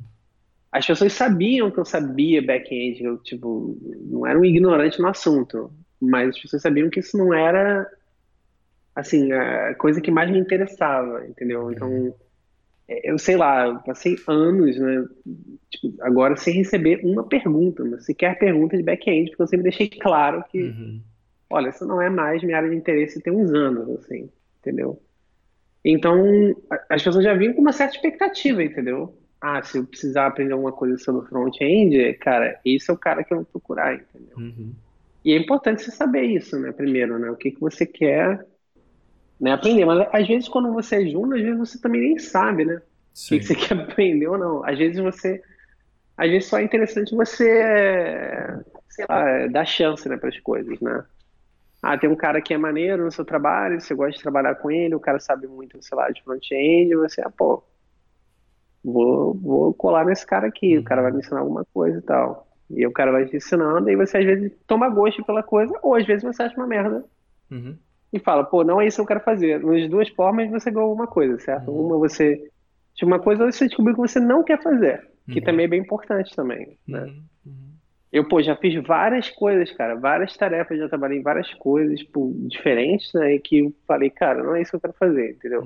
As pessoas sabiam que eu sabia back-end, eu, tipo, não era um ignorante no assunto, mas as pessoas sabiam que isso não era, assim, a coisa que mais me interessava, entendeu? Uhum. Então, eu sei lá, eu passei anos, né, tipo, agora sem receber uma pergunta, sequer pergunta de back-end, porque eu sempre deixei claro que, Uhum. olha, isso não é mais minha área de interesse tem uns anos, assim, entendeu? Então, as pessoas já vinham com uma certa expectativa, entendeu? Ah, se eu precisar aprender alguma coisa sobre front-end, cara, esse é o cara que eu vou procurar, entendeu? Uhum. E é importante você saber isso, né? Primeiro, né? O que que você quer, né, aprender. Mas às vezes quando você é júnior, às vezes você também nem sabe, né? O que que você quer aprender ou não. Às vezes você, às vezes só é interessante você, sei lá, dar chance, né, para as coisas, né? Ah, tem um cara que é maneiro no seu trabalho, você gosta de trabalhar com ele, o cara sabe muito, sei lá, de front-end, você, ah, pô, vou, vou colar nesse cara aqui, o cara vai Uhum. me ensinar alguma coisa e tal. E o cara vai te ensinando, e você às vezes toma gosto pela coisa, ou às vezes você acha uma merda Uhum. e fala, pô, não é isso que eu quero fazer. Nas duas formas você ganhou alguma coisa, certo? Uhum. Uma você tinha uma coisa, você descobriu que você não quer fazer, que Uhum. também é bem importante também, né? Uhum. Uhum. Eu, pô, já fiz várias coisas, cara, várias tarefas, já trabalhei em várias coisas, tipo, diferentes, né? E que eu falei, cara, não é isso que eu quero fazer, entendeu?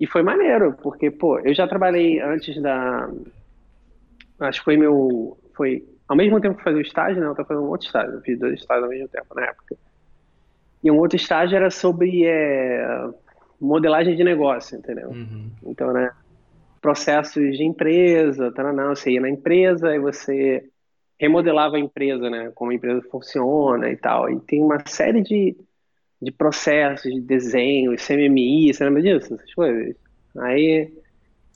E foi maneiro, porque, pô, eu já trabalhei antes da. Acho que foi meu. Foi ao mesmo tempo que fazia o estágio, né? Eu tava fazendo um outro estágio. Eu fiz dois estágios ao mesmo tempo na época. E um outro estágio era sobre é, modelagem de negócio, entendeu? Uhum. Então, né? Processos de empresa, taranã, você ia na empresa e você remodelava a empresa, né? Como a empresa funciona e tal. E tem uma série de, de processos, de desenho, CMMI, você lembra disso? Essas coisas? Aí, essas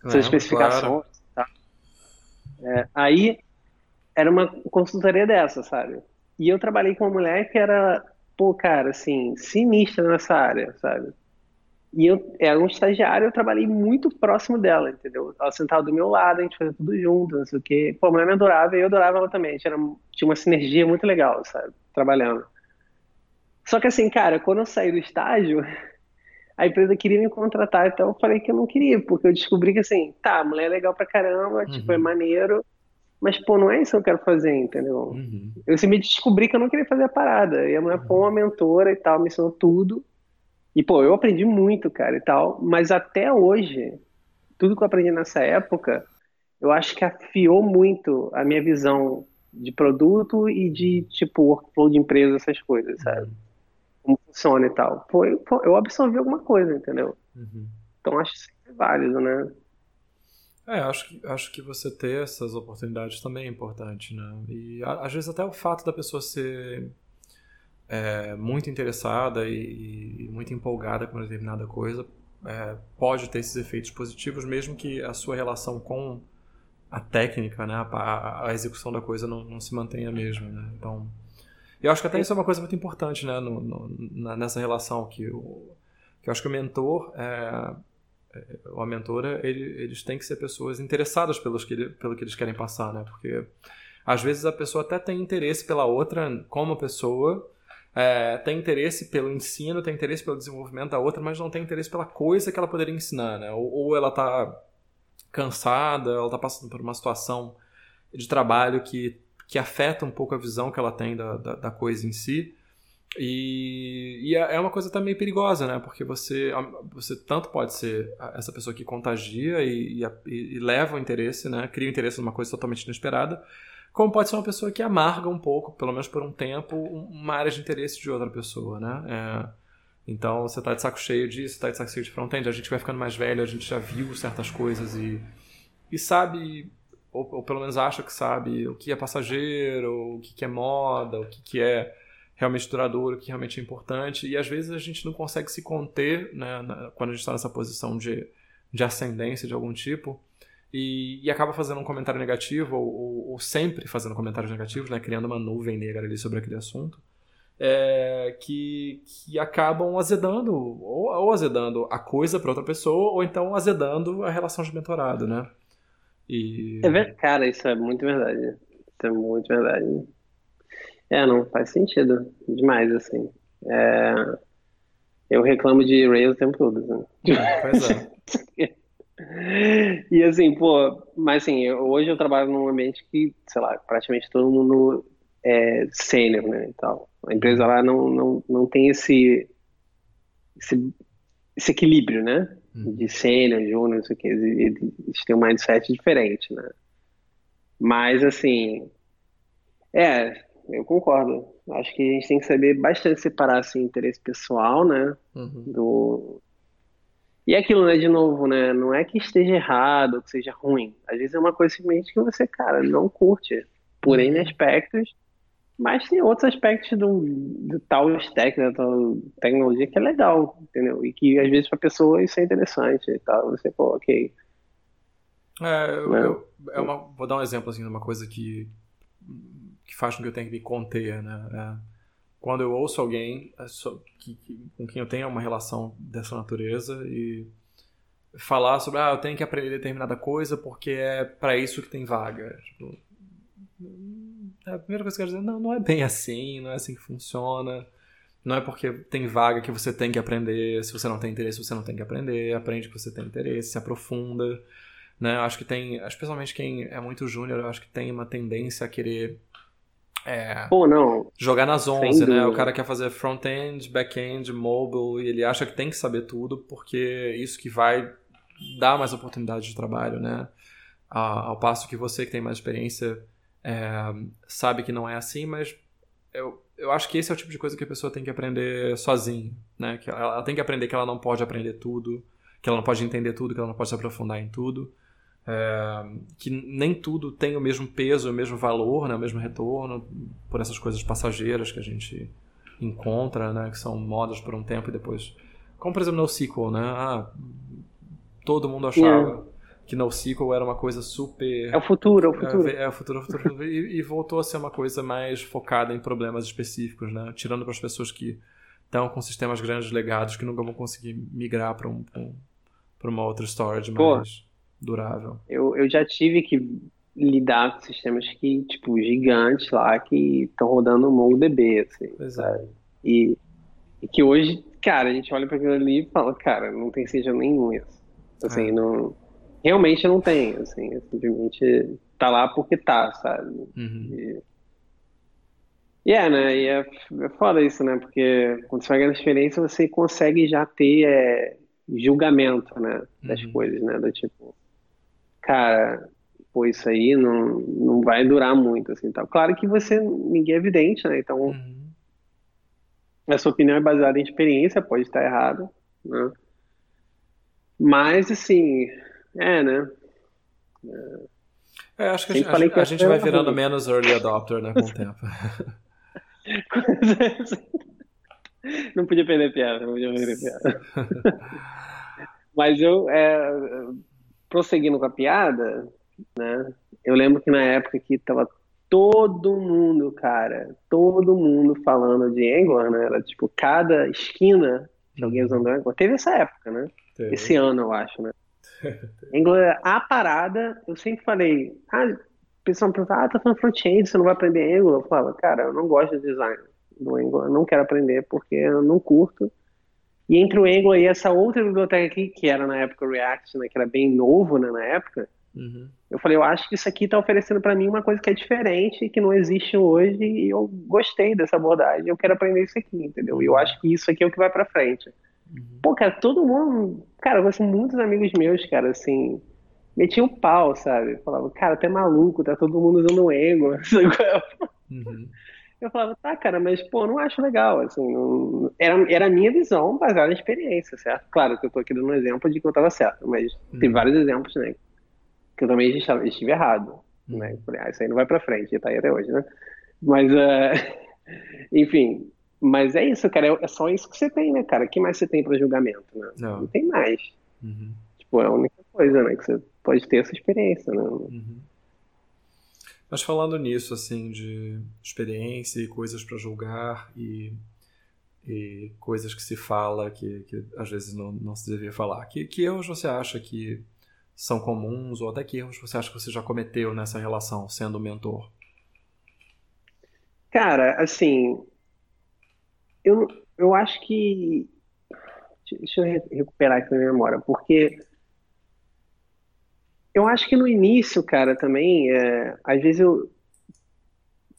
Lembro, claro. especificações. Aí era uma consultoria dessa, sabe? E eu trabalhei com uma mulher que era, pô, cara, assim, sinistra nessa área, sabe? E eu era um estagiário, eu trabalhei muito próximo dela, entendeu? Ela sentava do meu lado, a gente fazia tudo junto, não sei o quê. Pô, a mulher me adorava e eu adorava ela também. A gente era, tinha uma sinergia muito legal, sabe? Trabalhando. Só que assim, cara, quando eu saí do estágio, a empresa queria me contratar, então eu falei que eu não queria, porque eu descobri que assim, tá, a mulher é legal pra caramba, tipo, é Uhum. maneiro, mas pô, não é isso que eu quero fazer, entendeu? Uhum. Eu sempre descobri que eu não queria fazer a parada. E a mulher foi Uhum. uma mentora e tal, me ensinou tudo. E pô, eu aprendi muito, cara, e tal, mas até hoje, tudo que eu aprendi nessa época, eu acho que afiou muito a minha visão de produto e de, tipo, workflow de empresa, essas coisas, sabe? Uhum. Como funciona e tal. Pô, eu, eu absorvi alguma coisa, entendeu? Uhum. Então acho sempre válido, né? É, acho que, acho que você ter essas oportunidades também é importante, né? E a- às vezes até o fato da pessoa ser é, muito interessada e, e muito empolgada com uma determinada coisa é, pode ter esses efeitos positivos, mesmo que a sua relação com a técnica, né, a, a- execução da coisa não, não se mantenha a mesma, né? Então, eu acho que até isso é uma coisa muito importante, né, no- no- na- nessa relação que, o, que eu acho que o mentor é, ou a mentora, ele- eles têm que ser pessoas interessadas pelos que, pelo que eles querem passar, né? Porque às vezes a pessoa até tem interesse pela outra como pessoa, é, tem interesse pelo ensino, tem interesse pelo desenvolvimento da outra, mas não tem interesse pela coisa que ela poderia ensinar, né? Ou, ou ela tá cansada, ela tá passando por uma situação de trabalho que, que afeta um pouco a visão que ela tem da, da, da coisa em si. E, e é é uma coisa também perigosa, né? Porque você, você tanto pode ser essa pessoa que contagia e, e, e leva o interesse, né? Cria o interesse numa coisa totalmente inesperada, como pode ser uma pessoa que amarga um pouco, pelo menos por um tempo, uma área de interesse de outra pessoa, né? É, então você tá de saco cheio disso, tá de saco cheio de front-end, a gente vai ficando mais velho, a gente já viu certas coisas e, e sabe, ou, ou pelo menos acha que sabe, o que é passageiro, o que, é moda, o que, que é realmente duradouro, o que realmente é importante, e às vezes a gente não consegue se conter né, na, quando a gente está nessa posição de, de ascendência de algum tipo, e, e acaba fazendo um comentário negativo, ou, ou, ou sempre fazendo comentários negativos, né, criando uma nuvem negra ali sobre aquele assunto, é, que, que acabam azedando, ou, ou azedando a coisa para outra pessoa, ou então azedando a relação de mentorado, né? E... É verdade, cara, isso é muito verdade. Isso é muito verdade. É, não faz sentido demais, assim. É... Eu reclamo de Rails o tempo todo, assim. Pois é. e assim, pô, mas assim, eu, hoje eu trabalho num ambiente que, sei lá, praticamente todo mundo é sênior, né, e tal. A empresa lá não, não, não tem esse, esse, esse equilíbrio, né, hum. de sênior, júnior, não sei o que, eles têm um mindset diferente, né. Mas, assim, é, eu concordo. Acho que a gente tem que saber bastante separar, assim, interesse pessoal, né, uhum. do e aquilo, né, de novo, né, não é que esteja errado ou que seja ruim. Às vezes é uma coisa simplesmente que você, cara, não curte por N uhum. aspectos, mas tem outros aspectos do, do tal stack, da tal tecnologia que é legal, entendeu? E que às vezes para pessoa isso é interessante e tal. Você, pô, ok. É, eu, né? eu, é uma, vou dar um exemplo assim de uma coisa que, que faz com que eu tenha que me conter, né? É, quando eu ouço alguém é que, que, com quem eu tenho uma relação dessa natureza e falar sobre, ah, eu tenho que aprender determinada coisa porque é para isso que tem vaga. Tipo, a primeira coisa que eu quero dizer, não, não é bem assim, não é assim que funciona. Não é porque tem vaga que você tem que aprender. Se você não tem interesse, você não tem que aprender. Aprende que você tem interesse, se aprofunda. Né? Acho que tem, especialmente quem é muito júnior, eu acho que tem uma tendência a querer é, Pô, não. Jogar nas 11, né? O cara quer fazer front-end, back-end, mobile, e ele acha que tem que saber tudo, porque isso que vai dar mais oportunidade de trabalho, né? Ao passo que você que tem mais experiência é, sabe que não é assim, mas eu, eu acho que esse é o tipo de coisa que a pessoa tem que aprender sozinha, né? Que ela, ela tem que aprender que ela não pode aprender tudo, que ela não pode entender tudo, que ela não pode se aprofundar em tudo. É, que nem tudo tem o mesmo peso, o mesmo valor, né, o mesmo retorno por essas coisas passageiras que a gente encontra, né, que são modas por um tempo e depois. Como por exemplo no NoSQL, né? Ah, todo mundo achava yeah. Que NoSQL era uma coisa super. É o futuro, é o futuro. É, é o futuro, é o futuro. e, e, voltou a ser uma coisa mais focada em problemas específicos, né? Tirando para as pessoas que estão com sistemas grandes legados que nunca vão conseguir migrar para um, um, uma outra storage Pô. mais durável. Eu, eu já tive que lidar com sistemas que, tipo, gigantes lá, que estão rodando no MongoDB, assim. Pois é. E, e, que hoje, cara, a gente olha para aquilo ali e fala, cara, não tem seja nenhum isso. Assim, é. não... Realmente não tem, assim, simplesmente tá lá porque tá, sabe? Uhum. E, e é, né? E é, é foda isso, né? Porque quando você vai ganhando experiência, você consegue já ter é, julgamento, né? Das uhum. coisas, né? Do tipo, cara, pô, isso aí não, não vai durar muito, assim, tal. Claro que você, ninguém é evidente, né? Então, uhum. a sua opinião é baseada em experiência, pode estar errado, né? Mas, assim, é, né? É, acho que a, gente, que a gente vai virando ruim. menos early adopter, né, com o tempo. não podia perder piada, não podia perder piada. Mas eu, é, prosseguindo com a piada, né? Eu lembro que na época que tava todo mundo, cara, todo mundo falando de Angular, né? Era tipo cada esquina de alguém usando Angular. Teve essa época, né? Teve. Esse ano, eu acho, né? Angular, a parada, eu sempre falei, ah, o pessoal me pergunta, ah, tá falando front-end, você não vai aprender Angular? Eu falava, cara, eu não gosto de design do Angular, não quero aprender porque eu não curto. E entre o Angular e essa outra biblioteca aqui, que era na época o React, né, que era bem novo né, na época, uhum. eu falei, eu acho que isso aqui está oferecendo para mim uma coisa que é diferente, que não existe hoje, e eu gostei dessa abordagem, eu quero aprender isso aqui, entendeu? E eu acho que isso aqui é o que vai para frente. Uhum. Pô, cara, todo mundo, cara, eu conheço muitos amigos meus, cara, assim, metiam o pau, sabe? Falava, cara, até maluco, tá todo mundo usando o Angular, uhum. Eu falava, tá, cara, mas, pô, não acho legal, assim, não... era, era a minha visão baseada na experiência, certo? Claro que eu tô aqui dando um exemplo de que eu tava certo, mas uhum. tem vários exemplos, né, que eu também estive, estive errado, uhum. né, falei, ah, isso aí não vai pra frente, e tá aí até hoje, né, mas, uh... enfim, mas é isso, cara, é só isso que você tem, né, cara, o que mais você tem para julgamento, né? Não. não tem mais. Uhum. Tipo, é a única coisa, né, que você pode ter essa experiência, né. Uhum. Mas falando nisso, assim, de experiência e coisas para julgar e, e coisas que se fala que, que às vezes não, não se devia falar, que, que erros você acha que são comuns ou até que erros você acha que você já cometeu nessa relação sendo mentor? Cara, assim, eu, eu acho que. Deixa eu recuperar aqui a minha memória, porque eu acho que no início, cara, também, é, às vezes eu.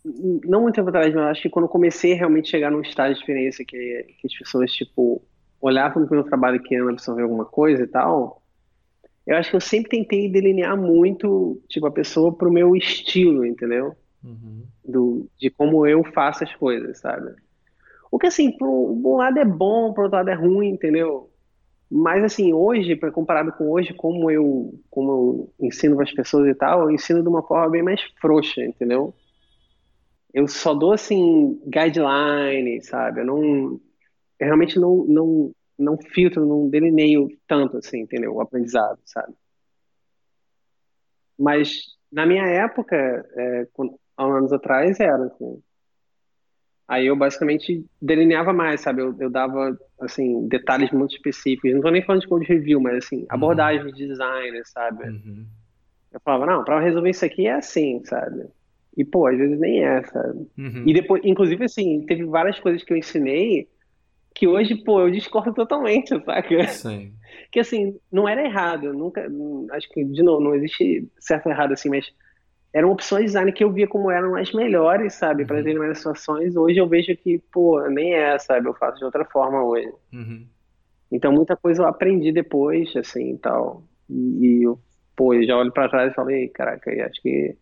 Não muito tempo atrás, mas acho que quando eu comecei a realmente chegar num estágio de experiência que, que as pessoas, tipo, olhavam para o meu trabalho querendo absorver alguma coisa e tal, eu acho que eu sempre tentei delinear muito, tipo, a pessoa pro meu estilo, entendeu? Uhum. Do, de como eu faço as coisas, sabe? O que, assim, por um lado é bom, por outro lado é ruim, entendeu? Mas, assim, hoje, comparado com hoje, como eu, como eu ensino para as pessoas e tal, eu ensino de uma forma bem mais frouxa, entendeu? Eu só dou, assim, guidelines, sabe? Eu não... Eu realmente não, não, não filtro, não delineio tanto, assim, entendeu? O aprendizado, sabe? Mas, na minha época, é, há anos atrás, era, assim, Aí eu basicamente delineava mais, sabe? Eu, eu dava, assim, detalhes muito específicos. Não tô nem falando de code review, mas, assim, uhum. abordagem de design, sabe? Uhum. Eu falava, não, para resolver isso aqui é assim, sabe? E, pô, às vezes nem é, sabe? Uhum. E depois, inclusive, assim, teve várias coisas que eu ensinei que hoje, pô, eu discordo totalmente, saca? Sim. Que, assim, não era errado. Nunca, acho que, de novo, não existe certo ou errado, assim, mas eram opções de design que eu via como eram as melhores, sabe, para uhum. determinadas situações. Hoje eu vejo que, pô, nem é, sabe, eu faço de outra forma hoje. Uhum. Então muita coisa eu aprendi depois, assim, e tal. E, eu, pô, eu já olho para trás e falei, caraca, acho que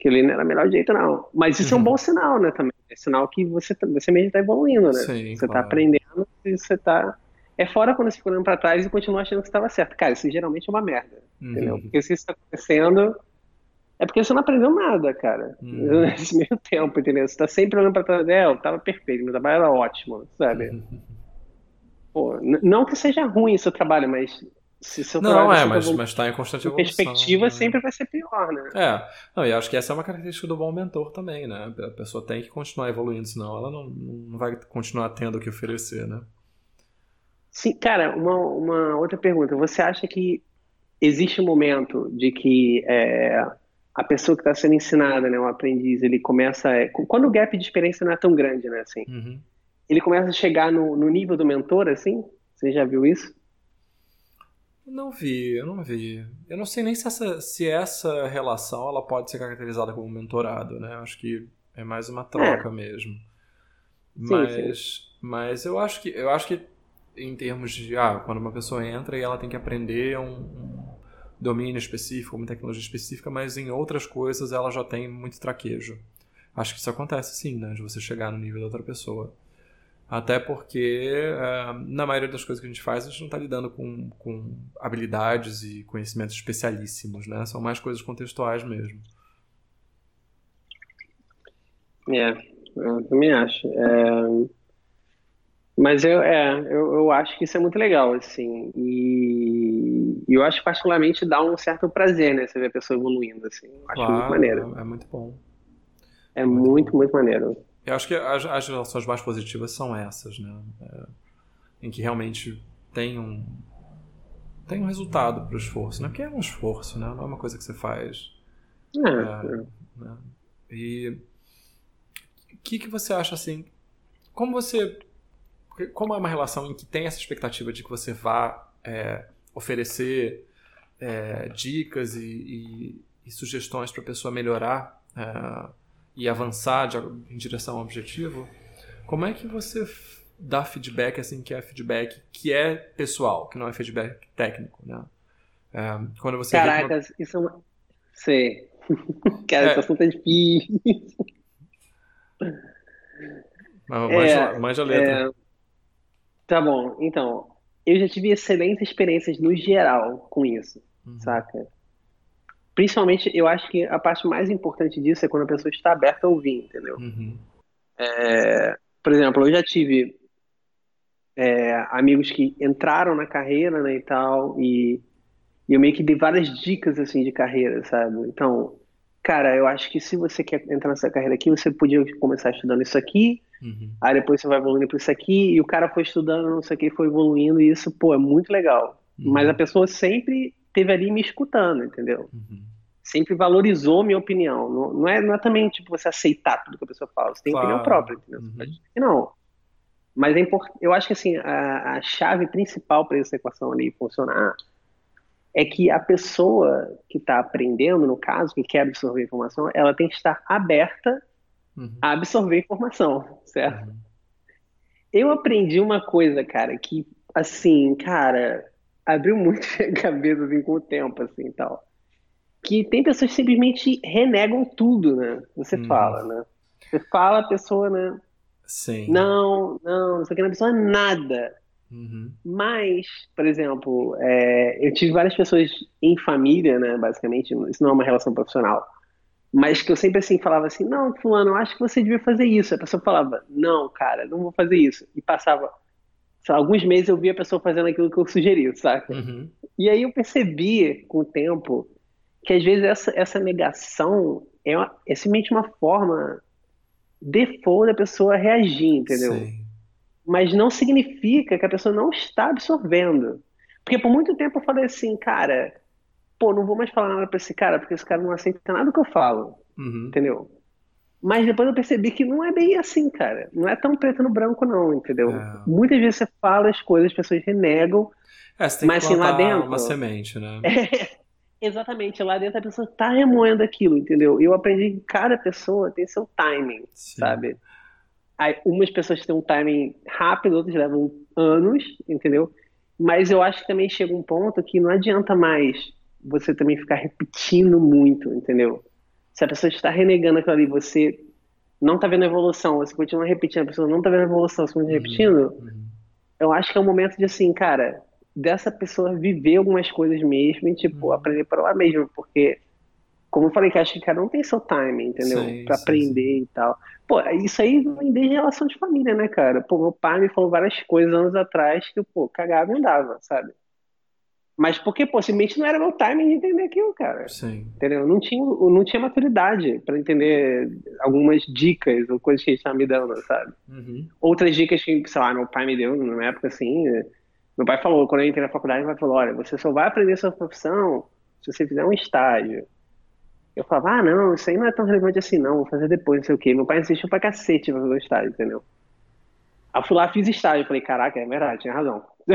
aquele não era o melhor jeito, não. Mas isso uhum. é um bom sinal, né, também. É sinal que você, tá, você mesmo está evoluindo, né? Sim, você está aprendendo e você está... É fora quando você fica olhando para trás e continua achando que estava certo. Cara, isso geralmente é uma merda, entendeu? Uhum. Porque se isso está acontecendo é porque você não aprendeu nada, cara, hum. nesse meio tempo, entendeu? Você tá sempre olhando pra trás, é, eu tava perfeito, meu trabalho era ótimo, sabe? Pô, não que seja ruim o seu trabalho, mas se seu. Não, é, mas, mas tá em constante evolução. perspectiva né? sempre vai ser pior, né? É, não, e acho que essa é uma característica do bom mentor também, né? A pessoa tem que continuar evoluindo, senão ela não, não vai continuar tendo o que oferecer, né? Sim, cara, uma, uma outra pergunta. Você acha que existe um momento de que é, a pessoa que está sendo ensinada, né, o aprendiz, ele começa. É, quando o gap de experiência não é tão grande, né, assim, uhum. ele começa a chegar no, no, nível do mentor, assim? Você já viu isso? Não vi, eu não vi. Eu não sei nem se essa, se essa relação ela pode ser caracterizada como mentorado, né? Acho que é mais uma troca é. mesmo. Mas, sim. mas eu acho que eu acho que em termos de ah, quando uma pessoa entra e ela tem que aprender um, um domínio específico, uma tecnologia específica, mas em outras coisas ela já tem muito traquejo. Acho que isso acontece sim, né? De você chegar no nível da outra pessoa. Até porque, uh, na maioria das coisas que a gente faz, a gente não está lidando com, com habilidades e conhecimentos especialíssimos, né? São mais coisas contextuais mesmo. É, eu também acho. É... Mas eu, é, eu, eu acho que isso é muito legal, assim, e, e eu acho particularmente dá um certo prazer, né, você ver a pessoa evoluindo, assim, eu acho claro, muito maneiro. É, é muito bom. É muito, muito, muito, maneiro. Eu acho que as, as relações mais positivas são essas, né, é, em que realmente tem um, tem um resultado para o esforço, né, porque é um esforço, né, não é uma coisa que você faz. É, é, né? E o que, que você acha, assim, como você como é uma relação em que tem essa expectativa de que você vá é, oferecer é, dicas e, e, e sugestões para a pessoa melhorar é, e avançar de, em direção ao objetivo, como é que você dá feedback assim que é feedback que é pessoal, que não é feedback técnico, né? É, quando você Caracas, uma... isso é uma... Sei. Cara, é... esse assunto é difícil. Manja, é, manja a letra. Tá bom, então, eu já tive excelentes experiências no geral com isso, uhum. saca? Principalmente, eu acho que a parte mais importante disso é quando a pessoa está aberta a ouvir, entendeu? Uhum. É, por exemplo, eu já tive é, amigos que entraram na carreira, né, e tal, e, e, eu meio que dei várias dicas, assim, de carreira, sabe? Então, cara, eu acho que se você quer entrar nessa carreira aqui, você podia começar estudando isso aqui, uhum. aí depois você vai evoluindo para isso aqui, e o cara foi estudando, não sei o que, foi evoluindo, e isso, pô, é muito legal. Uhum. Mas a pessoa sempre teve ali me escutando, entendeu? Uhum. Sempre valorizou minha opinião. Não, não, é, não é também, tipo, você aceitar tudo que a pessoa fala, você tem claro. opinião própria, entendeu? Uhum. Não. Mas é importante, eu acho que, assim, a, a chave principal para essa equação ali funcionar é que a pessoa que está aprendendo, no caso, que quer absorver informação, ela tem que estar aberta uhum. a absorver informação, certo? Uhum. Eu aprendi uma coisa, cara, que, assim, cara, abriu muito a cabeça, assim, com o tempo, assim, tal. Que tem pessoas que simplesmente renegam tudo, né? Você uhum. fala, né? Você fala, a pessoa, né? Sim. Não, não, não sei o que, a pessoa nada. Uhum. Mas, por exemplo, é, eu tive várias pessoas em família, né, basicamente, isso não é uma relação profissional, mas que eu sempre assim falava assim, não, fulano, eu acho que você devia fazer isso. A pessoa falava, não, cara, não vou fazer isso. E passava, lá, alguns meses eu via a pessoa fazendo aquilo que eu sugeri, sabe? Uhum. E aí eu percebi com o tempo que às vezes essa, essa negação é, uma, é simplesmente uma forma default da pessoa reagir, entendeu? Sim mas não significa que a pessoa não está absorvendo. Porque por muito tempo eu falei assim, cara, pô, não vou mais falar nada pra esse cara, porque esse cara não aceita nada do que eu falo. Uhum. Entendeu? Mas depois eu percebi que não é bem assim, cara. Não é tão preto no branco, não, entendeu? É. Muitas vezes você fala as coisas, as pessoas renegam. É, você tem mas que assim, lá dentro. uma semente, né? É, exatamente, lá dentro a pessoa tá remoendo aquilo, entendeu? E eu aprendi que cada pessoa tem seu timing, Sim. sabe? Aí, umas pessoas têm um timing rápido, outras levam anos, entendeu? Mas eu acho que também chega um ponto que não adianta mais você também ficar repetindo muito, entendeu? Se a pessoa está renegando aquilo ali, você não está vendo evolução, você continua repetindo, a pessoa não está vendo evolução, você continua uhum. repetindo, uhum. eu acho que é um momento de assim, cara, dessa pessoa viver algumas coisas mesmo e, tipo, uhum. aprender por ela mesma, porque como eu falei, que acho que cada um tem seu time, entendeu? Sim, aprender sim. e tal. Pô, isso aí vem desde relação de família, né, cara? Pô, meu pai me falou várias coisas anos atrás que, pô, cagava e andava, sabe? Mas porque, possivelmente, não era meu time de entender aquilo, cara. Sim. Entendeu? Não tinha, não tinha maturidade para entender algumas dicas ou coisas que ele estava me dando, sabe? Uhum. Outras dicas que, sei lá, meu pai me deu numa época assim. Meu pai falou, quando eu entrei na faculdade, meu pai falou: olha, você só vai aprender sua profissão se você fizer um estágio. Eu falava, ah, não, isso aí não é tão relevante assim, não, vou fazer depois, não sei o quê. Meu pai insistiu pra cacete pra fazer o estágio, entendeu? Aí eu fui lá, fiz estágio, falei, caraca, é verdade, tinha razão.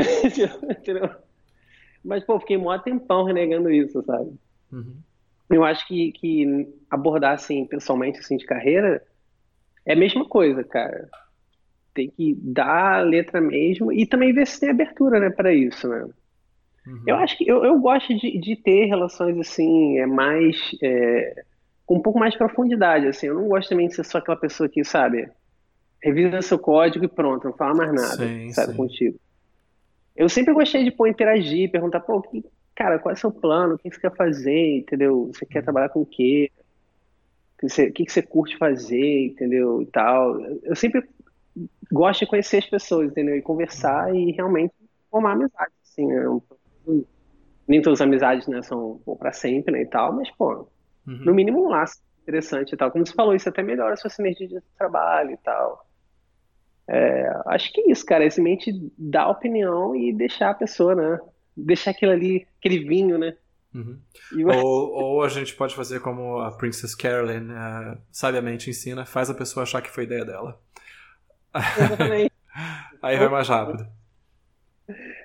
entendeu? Mas, pô, fiquei mó tempão renegando isso, sabe? Uhum. Eu acho que, que abordar, assim, pessoalmente, assim, de carreira, é a mesma coisa, cara. Tem que dar a letra mesmo e também ver se tem abertura, né, para isso, né? Uhum. Eu acho que eu, eu gosto de, de ter relações assim, é mais. É, com um pouco mais de profundidade, assim. Eu não gosto também de ser só aquela pessoa que, sabe, revisa seu código e pronto, não fala mais nada, sim, sabe, sim. contigo. Eu sempre gostei de pô, interagir, perguntar, pô, que, cara, qual é o seu plano? O que você quer fazer, entendeu? Você quer uhum. trabalhar com o quê? O que você, que você curte fazer, entendeu? E tal. Eu sempre gosto de conhecer as pessoas, entendeu? E conversar e realmente formar amizade, assim, é um nem todas as amizades, né, são para sempre, né, e tal, mas, pô, uhum. no mínimo um laço interessante e tal. Como você falou, isso até melhora a sua sinergia de trabalho e tal. É, acho que é isso, cara, é simplesmente dar opinião e deixar a pessoa, né, deixar aquilo ali, aquele vinho, né, Uhum. Ou, ou, a gente pode fazer como a Princess Carolyn uh, sabiamente ensina, faz a pessoa achar que foi ideia dela. Aí vai mais rápido.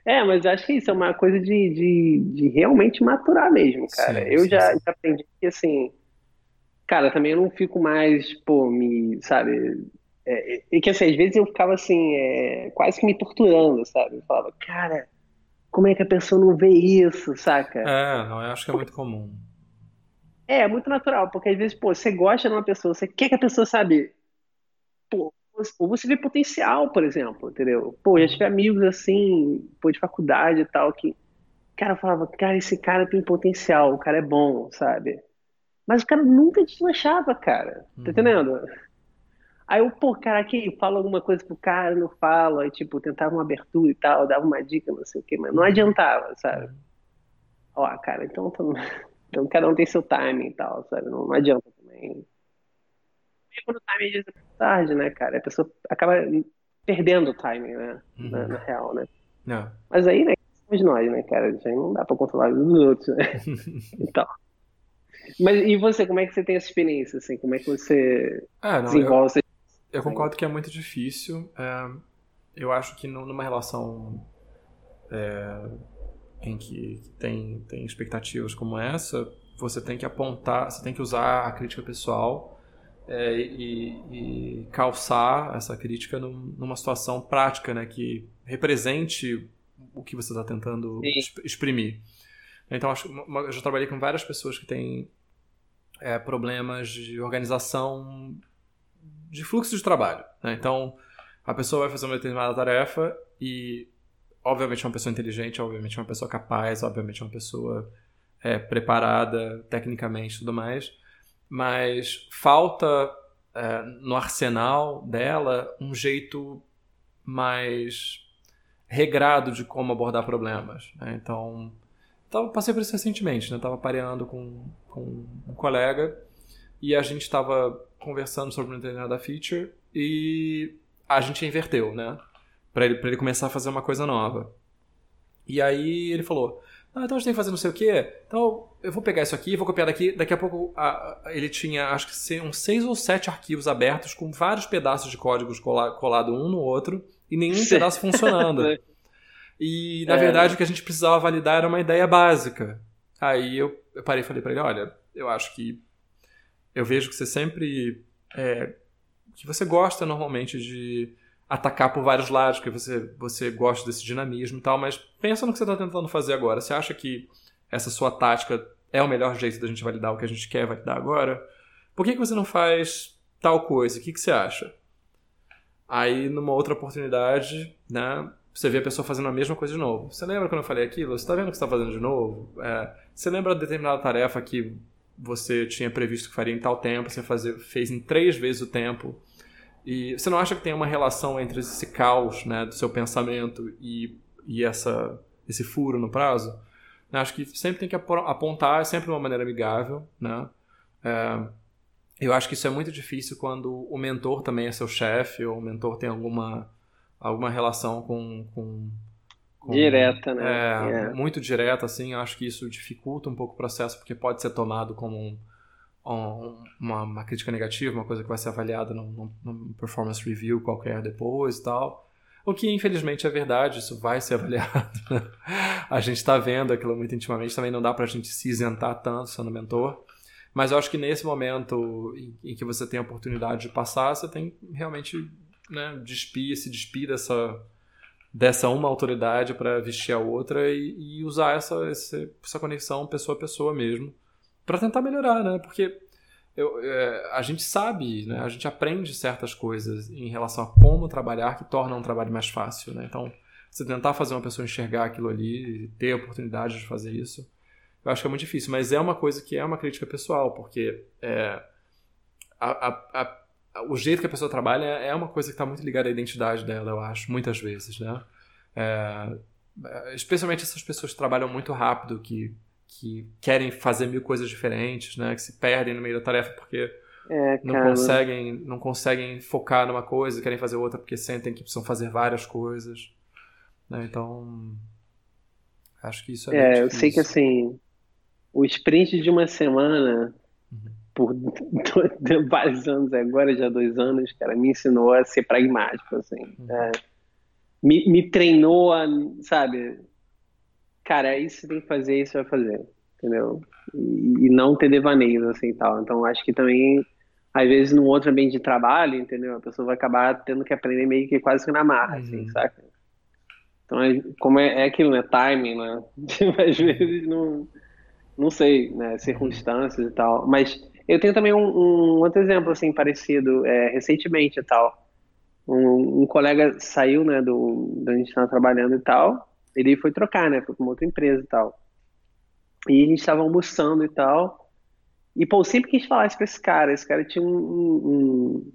É, mas acho que isso é uma coisa de, de, de realmente maturar mesmo, cara. Sim, eu sim, já, sim. já aprendi que, assim, cara, também eu não fico mais, pô, me, sabe? É, e que, assim, às vezes eu ficava, assim, é, quase que me torturando, sabe? Eu falava, cara, como é que a pessoa não vê isso, saca? É, não, eu acho que é muito comum. É, é muito natural, porque às vezes, pô, você gosta de uma pessoa, você quer que a pessoa, sabe, pô, ou você vê potencial, por exemplo, entendeu? Pô, já tive amigos assim, pô, de faculdade e tal, que, cara, eu falava, cara, esse cara tem potencial, o cara é bom, sabe? Mas o cara nunca deslanchava, cara, tá uhum. entendendo? Aí eu, pô, cara, aqui, fala alguma coisa pro cara, não falo, aí, tipo, tentava uma abertura e tal, dava uma dica, não sei o quê, mas não adiantava, sabe? Ó, cara, então, tô... Então cada um tem seu timing e tal, sabe? Não, não adianta também. E quando o timing vezes é tarde, né, cara? A pessoa acaba perdendo o timing, né? Uhum. Na, na, real, né? É. Mas aí, né, somos nós, né, cara? Já não dá pra controlar os outros, né? então. Mas e você, como é que você tem essa experiência, assim? Como é que você é, não, desenvolve? Eu, eu concordo que é muito difícil. É, eu acho que numa relação é, em que tem, tem expectativas como essa, você tem que apontar, você tem que usar a crítica pessoal é, e, e, calçar essa crítica num, numa situação prática, né, que represente o que você está tentando Sim. exprimir. Então, acho, eu já trabalhei com várias pessoas que têm é, problemas de organização de fluxo de trabalho. Né? Então, a pessoa vai fazer uma determinada tarefa e obviamente é uma pessoa inteligente, obviamente é uma pessoa capaz, obviamente é uma pessoa é, preparada tecnicamente e tudo mais, mas falta é, no arsenal dela um jeito mais regrado de como abordar problemas. Né? Então, tava, passei por isso recentemente, né? Tava pareando com, com um colega e a gente estava conversando sobre uma determinada feature e a gente inverteu, né? para ele, pra ele começar a fazer uma coisa nova. E aí ele falou: ah, então a gente tem que fazer não sei o quê. Então eu vou pegar isso aqui, vou copiar daqui. Daqui a pouco a, ele tinha, acho que uns seis ou sete arquivos abertos com vários pedaços de códigos colado um no outro e nenhum pedaço funcionando. E na é. verdade o que a gente precisava validar era uma ideia básica. Aí eu, eu parei e falei para ele: olha, eu acho que eu vejo que você sempre. É, que você gosta normalmente de atacar por vários lados, porque você, você gosta desse dinamismo e tal, mas pensa no que você está tentando fazer agora. Você acha que essa sua tática é o melhor jeito da gente validar o que a gente quer validar agora? Por que, que você não faz tal coisa? O que, que você acha? Aí, numa outra oportunidade, né, você vê a pessoa fazendo a mesma coisa de novo. Você lembra quando eu falei aquilo? Você está vendo o que você está fazendo de novo? É, você lembra de determinada tarefa que você tinha previsto que faria em tal tempo, você fazer, fez em três vezes o tempo e você não acha que tem uma relação entre esse caos né, do seu pensamento e, e essa, esse furo no prazo? Eu acho que sempre tem que apontar, é sempre de uma maneira amigável. Né? É, eu acho que isso é muito difícil quando o mentor também é seu chefe, ou o mentor tem alguma, alguma relação com, com com, direta, né? É, é, muito direta, assim. Acho que isso dificulta um pouco o processo, porque pode ser tomado como um, uma, uma, crítica negativa, uma coisa que vai ser avaliada num, num, performance review qualquer depois e tal. O que infelizmente é verdade, isso vai ser avaliado. a gente está vendo aquilo muito intimamente, também não dá para a gente se isentar tanto sendo mentor. Mas eu acho que nesse momento em, em que você tem a oportunidade de passar, você tem realmente né, despir, se despir dessa, dessa uma autoridade para vestir a outra e, e usar essa, essa, essa conexão pessoa a pessoa mesmo para tentar melhorar, né? Porque eu, é, a gente sabe, né? A gente aprende certas coisas em relação a como trabalhar que torna um trabalho mais fácil, né? Então, você tentar fazer uma pessoa enxergar aquilo ali, ter a oportunidade de fazer isso, eu acho que é muito difícil. Mas é uma coisa que é uma crítica pessoal, porque é, a, a, a, o jeito que a pessoa trabalha é uma coisa que está muito ligada à identidade dela, eu acho, muitas vezes, né? É, especialmente essas pessoas que trabalham muito rápido, que que querem fazer mil coisas diferentes, né? Que se perdem no meio da tarefa porque é, não conseguem não conseguem focar numa coisa, querem fazer outra porque sentem que precisam fazer várias coisas. Né? Então, acho que isso é. É, eu sei que assim, o sprint de uma semana uhum. Por vários anos agora, já dois anos, cara, me ensinou a ser pragmático, assim. Uhum. É, me, me treinou a, sabe, cara, é isso você tem que fazer, isso vai fazer, entendeu? E, e não ter devaneios, assim, tal. Então, acho que também, às vezes, num outro ambiente de trabalho, entendeu? A pessoa vai acabar tendo que aprender meio que quase que na marra, assim, uhum. saca? Então, é, como é, é aquilo, né? Timing, né? às vezes, não, não sei, né? Circunstâncias e tal. Mas eu tenho também um, um outro exemplo, assim, parecido, é, recentemente e tal. Um, um, colega saiu, né, do, do a gente estava trabalhando e tal, ele foi trocar, né? Foi pra uma outra empresa e tal. E a gente tava almoçando e tal. E, pô, sempre quis falar isso pra esse cara. Esse cara tinha um,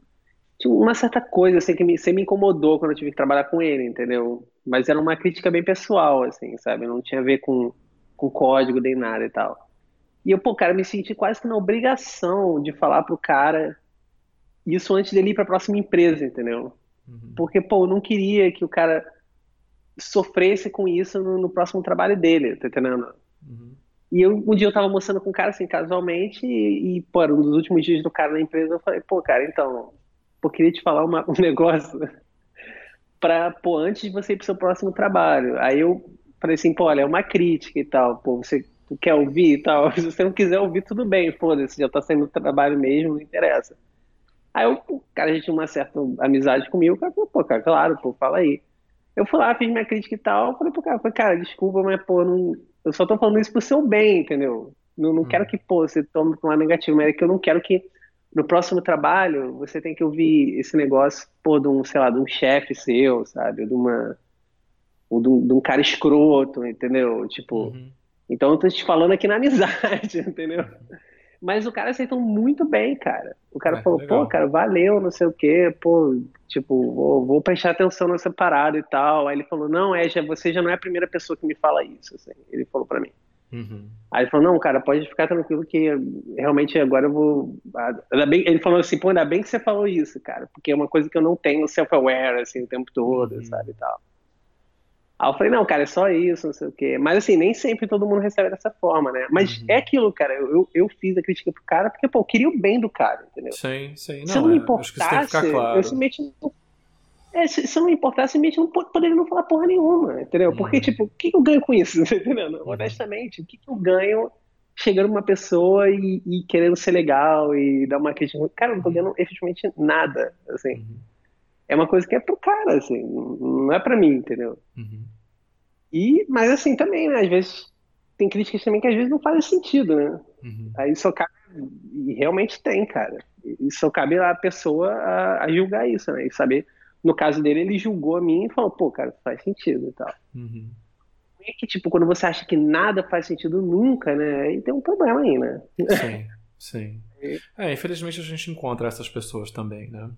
tinha uma certa coisa, assim, que me, sempre me incomodou quando eu tive que trabalhar com ele, entendeu? Mas era uma crítica bem pessoal, assim, sabe? Não tinha a ver com, com código nem nada e tal. E eu, pô, cara, me senti quase que na obrigação de falar pro cara isso antes dele ir para a próxima empresa, entendeu? Uhum. Porque, pô, eu não queria que o cara sofresse com isso no, no próximo trabalho dele, tá entendendo? Uhum. E eu, um dia eu tava mostrando com um cara, assim, casualmente, e, e, pô, um dos últimos dias do cara na empresa, eu falei, pô, cara, então, pô, queria te falar uma, um negócio pra, pô, antes de você ir pro seu próximo trabalho. Aí eu falei assim, pô, olha, é uma crítica e tal, pô, você quer ouvir e tal, se você não quiser ouvir, tudo bem, foda-se, já tá saindo do trabalho mesmo, não interessa. Aí eu, o cara já tinha uma certa amizade comigo, o cara falou, pô, cara, claro, pô, fala aí. Eu fui lá, fiz minha crítica e tal, falei pro cara, falei, cara, desculpa, mas, pô, não, eu só tô falando isso pro seu bem, entendeu? Não, não hum. quero que, pô, você tome um lado negativo, mas é que eu não quero que no próximo trabalho você tenha que ouvir esse negócio, pô, de um, sei lá, de um chefe seu, sabe? Ou de uma. Ou de um, de um cara escroto, entendeu? Tipo. Uhum. Então eu tô te falando aqui na amizade, entendeu? Mas o cara aceitou muito bem, cara. O cara é, falou, legal. pô, cara, valeu, não sei o quê, pô, tipo, vou, vou, prestar atenção nessa parada e tal. Aí ele falou, não, é, já, você já não é a primeira pessoa que me fala isso, assim. Ele falou para mim. Uhum. Aí ele falou, não, cara, pode ficar tranquilo que realmente agora eu vou. Ainda bem... Ele falou assim, pô, ainda bem que você falou isso, cara, porque é uma coisa que eu não tenho self-aware, assim, o tempo todo, uhum. sabe, e tal. Aí eu falei, não, cara, é só isso, não sei o quê. Mas assim, nem sempre todo mundo recebe dessa forma, né? Mas uhum. é aquilo, cara. Eu, eu fiz a crítica pro cara porque, pô, eu queria o bem do cara, entendeu? Sim, sim. Não, se eu não me importasse, é, claro. eu simplesmente não. É, se, se eu não me importasse, simplesmente não poderia não falar porra nenhuma, entendeu? Porque, uhum. tipo, o que, eu ganho com isso? Entendeu? Uhum. Honestamente, o que, que eu ganho chegando uma pessoa e, e, querendo ser legal e dar uma crítica? Cara, eu não tô ganhando efetivamente nada, assim. Uhum é uma coisa que é pro cara, assim, não é pra mim, entendeu? Uhum. E, mas assim, também, né, às vezes tem críticas também que às vezes não fazem sentido, né? Uhum. Aí só cabe, e realmente tem, cara, e só cabe a pessoa a, a, julgar isso, né, e saber, no caso dele, ele julgou a mim e falou, pô, cara, faz sentido e tal. Uhum. É que, tipo, quando você acha que nada faz sentido nunca, né, aí tem um problema aí, né? Sim, sim. É, infelizmente a gente encontra essas pessoas também, né?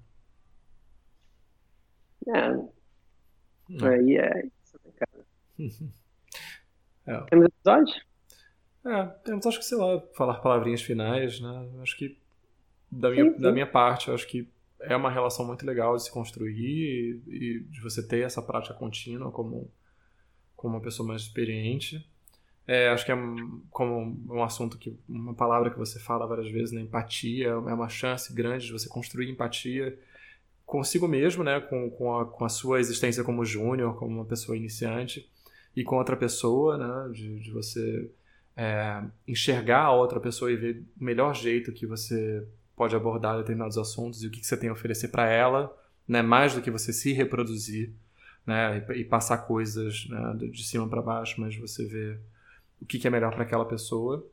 É. Aí é isso, né, cara? é. Temos episódio? É, temos, acho que, sei lá, falar palavrinhas finais, né? Acho que, da minha, sim, sim. da minha parte, acho que é uma relação muito legal de se construir e, e de você ter essa prática contínua como, como uma pessoa mais experiente. É, acho que é como um assunto que uma palavra que você fala várias vezes, né? Empatia é uma chance grande de você construir empatia consigo mesmo, né, com, com, a, com a sua existência como júnior, como uma pessoa iniciante, e com outra pessoa, né, de, de você é, enxergar a outra pessoa e ver o melhor jeito que você pode abordar determinados assuntos e o que, que você tem a oferecer para ela, né, mais do que você se reproduzir, né, e, e passar coisas né, de cima para baixo, mas você vê o que, que é melhor para aquela pessoa.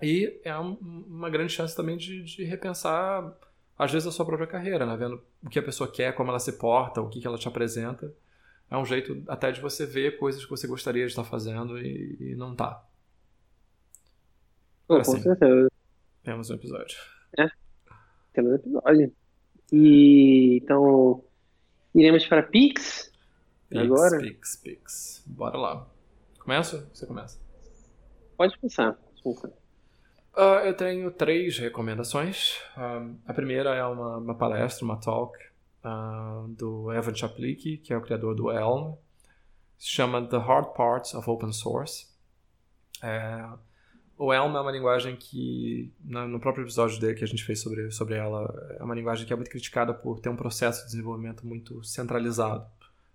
E é um, uma grande chance também de, de repensar às vezes, a sua própria carreira, né? Vendo o que a pessoa quer, como ela se porta, o que, que ela te apresenta. É um jeito até de você ver coisas que você gostaria de estar fazendo e, e não tá. com assim, certeza. Temos um episódio. É, temos um episódio. E então, iremos para Pix, Pix agora? Pix, Pix. Bora lá. Começa? Você começa. Pode começar. Pode começar. Uh, eu tenho três recomendações. Uh, a primeira é uma, uma palestra, uma talk uh, do Evan Chaplicki, que é o criador do Elm. Se chama The Hard Parts of Open Source. É, o Elm é uma linguagem que, no próprio episódio dele que a gente fez sobre, sobre ela, é uma linguagem que é muito criticada por ter um processo de desenvolvimento muito centralizado.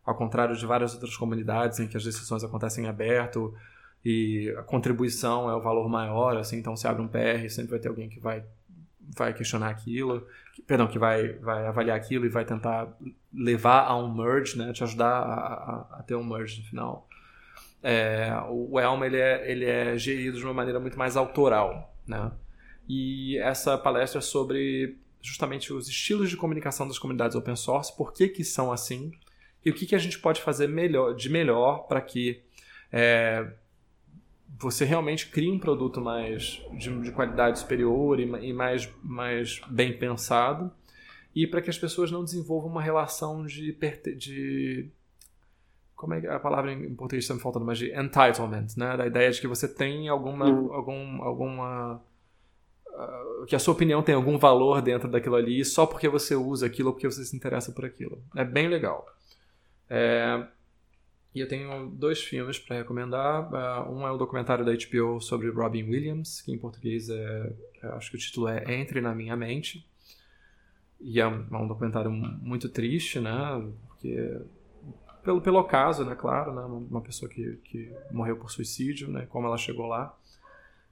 Ao contrário de várias outras comunidades em que as decisões acontecem em aberto, e a contribuição é o valor maior, assim, então se abre um PR, sempre vai ter alguém que vai vai questionar aquilo, que, perdão, que vai, vai avaliar aquilo e vai tentar levar a um merge, né, te ajudar a, a, a ter um merge no final. É, o Elm ele é, ele é gerido de uma maneira muito mais autoral, né? E essa palestra é sobre justamente os estilos de comunicação das comunidades open source, por que que são assim e o que que a gente pode fazer melhor, de melhor para que é, você realmente cria um produto mais de, de qualidade superior e, e, mais, mais bem pensado e para que as pessoas não desenvolvam uma relação de, de como é que a palavra em português está me faltando, mas de entitlement, né? Da ideia de que você tem alguma, algum, alguma uh, que a sua opinião tem algum valor dentro daquilo ali só porque você usa aquilo ou porque você se interessa por aquilo. É bem legal. É, e eu tenho dois filmes para recomendar. Uh, um é o documentário da HBO sobre Robin Williams, que em português é, acho que o título é Entre na Minha Mente. E é um, é um documentário muito triste, né? Porque pelo, pelo caso, né, claro, né, uma pessoa que, que morreu por suicídio, né, como ela chegou lá.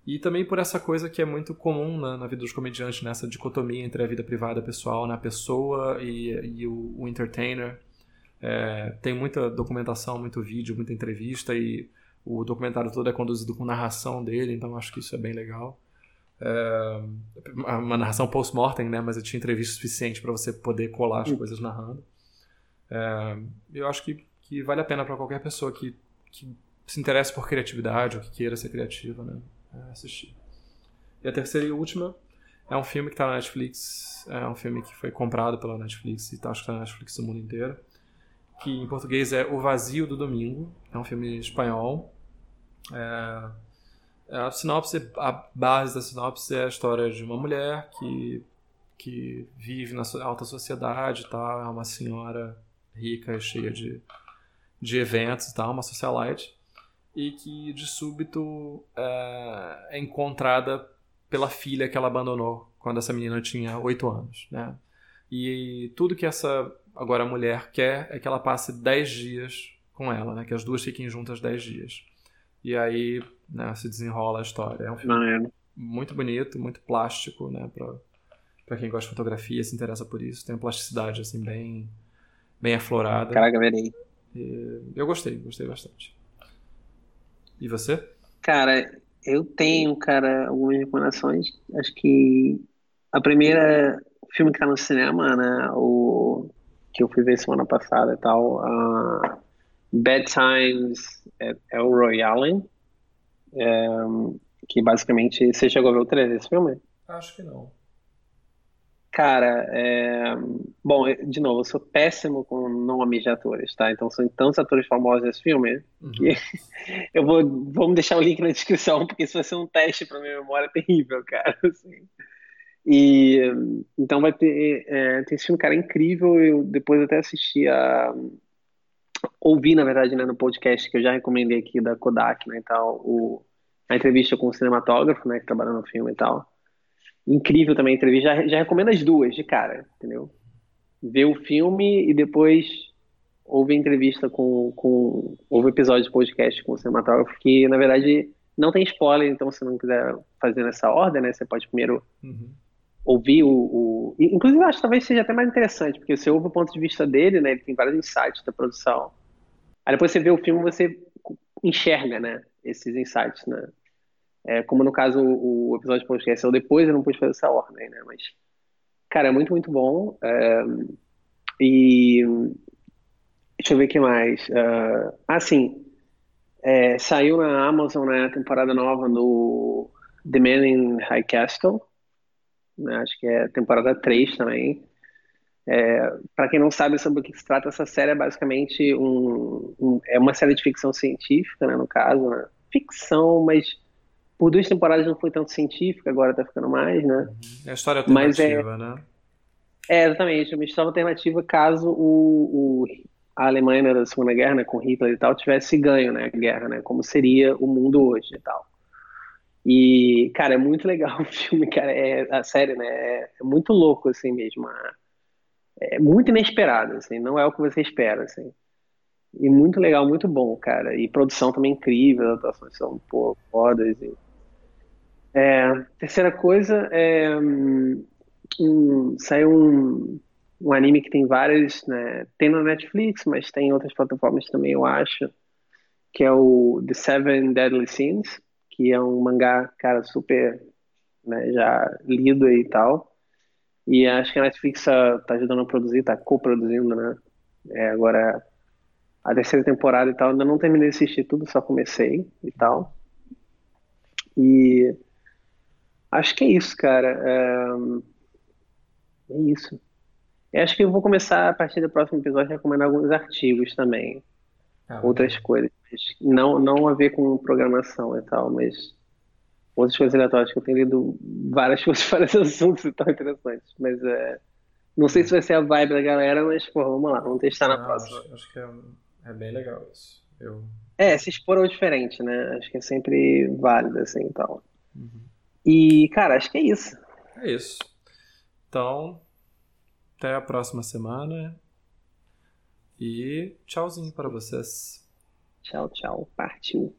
E também por essa coisa que é muito comum né, na vida dos comediantes, nessa né, dicotomia entre a vida privada pessoal, né, a pessoa e, e o, o, entertainer. É, tem muita documentação, muito vídeo, muita entrevista e o documentário todo é conduzido com narração dele, então acho que isso é bem legal. É, uma narração post-mortem, né, mas eu tinha entrevista suficiente para você poder colar as coisas narrando. É, eu acho que, que vale a pena para qualquer pessoa que, que se interesse por criatividade ou que queira ser criativa, né? É assistir. E a terceira e última é um filme que está na Netflix, é um filme que foi comprado pela Netflix e tá, acho que está na Netflix no mundo inteiro, que em português é O Vazio do Domingo, é um filme espanhol. É, a sinopse, a base da sinopse é a história de uma mulher que, que vive na alta sociedade, tá? é uma senhora rica, cheia de, de eventos e tal, uma socialite, e que de súbito é, é encontrada pela filha que ela abandonou quando essa menina tinha 8 anos, né? E tudo que essa agora mulher quer é que ela passe 10 dias com ela, né? Que as duas fiquem juntas 10 dias. E aí né, se desenrola a história. É um filme muito bonito, muito plástico, né? Pra, pra quem gosta de fotografia, se interessa por isso. Tem uma plasticidade, assim, bem bem aflorada. Caraca, verei. E eu gostei, gostei bastante. E você? Cara, eu tenho, cara, algumas recomendações. Acho que a primeira filme que tá no cinema, né, o que eu fui ver semana passada e tal, uh, Bad Times é o Royale, é, que basicamente, você chegou a ver o trailer desse filme? Acho que não. Cara, é... bom, de novo, eu sou péssimo com nomes de atores, tá? Então são tantos atores famosos nesse filme uhum. que eu vou, vamos deixar o link na descrição, porque isso vai ser um teste para minha memória terrível, cara. Assim. E então vai ter, é, tem esse filme, cara, incrível. Eu depois até assisti a ouvi, na verdade, né, no podcast que eu já recomendei aqui da Kodak, né, e tal, o, a entrevista com o cinematógrafo, né, que trabalha no filme e tal incrível também a entrevista. Já, já recomendo as duas de cara, entendeu? Ver o filme e depois houve entrevista com, com houve episódio de podcast com o cinematógrafo que na verdade não tem spoiler, então se não quiser fazer nessa ordem, né, você pode primeiro uhum. Ouvir o, o, inclusive acho que talvez seja até mais interessante, porque você ouve o ponto de vista dele, né, ele tem vários insights da produção. Aí depois você vê o filme, você enxerga, né, esses insights, né? É, como no caso o, o episódio de podcast saiu depois, eu não pude fazer essa ordem, né? Mas, cara, é muito, muito bom. É, e deixa eu ver o que mais. Uh, ah, sim. É, saiu na Amazon né, a temporada nova do The Man in High Castle. Né, acho que é temporada 3 também. É, para quem não sabe sobre o que se trata, essa série é basicamente um, um é uma série de ficção científica, né, no caso, né? ficção, mas por duas temporadas não foi tanto científica, agora tá ficando mais, né? É a história alternativa, é, né? É, exatamente, uma história alternativa caso o, o, a Alemanha né, da Segunda Guerra, né, com Hitler e tal, tivesse ganho, né, a guerra, né, como seria o mundo hoje e tal. E, cara, é muito legal o filme, cara, é, a série, né, é, muito louco, assim mesmo, é muito inesperado, assim, não é o que você espera, assim. E muito legal, muito bom, cara. E produção também incrível, as atuações são, pô, fodas. E é, terceira coisa é um, saiu um, um anime que tem várias, né, tem na Netflix, mas tem em outras plataformas também, eu acho, que é o The Seven Deadly Sins, que é um mangá, cara, super, né, já lido e tal. E acho que a Netflix tá, tá ajudando a produzir, tá co-produzindo, né? É, agora a terceira temporada e tal, ainda não terminei de assistir tudo, só comecei e tal. E Acho que é isso, cara. É, é isso. Eu acho que eu vou começar, a partir do próximo episódio, a recomendar alguns artigos também. ah, outras coisas. Não, não a ver com programação e tal, mas outras coisas aleatórias que eu tenho lido várias coisas para esses assuntos e tão interessantes. Mas é, não sei se vai ser a vibe da galera, mas pô, vamos lá, vamos testar na próxima. Acho, acho que é, é, bem legal isso. Eu... É, se expor ao diferente, né? Acho que é sempre válido, assim e tal. Uhum. E, cara, acho que é isso. É isso. Então, até a próxima semana. E tchauzinho para vocês. Tchau, tchau. Partiu.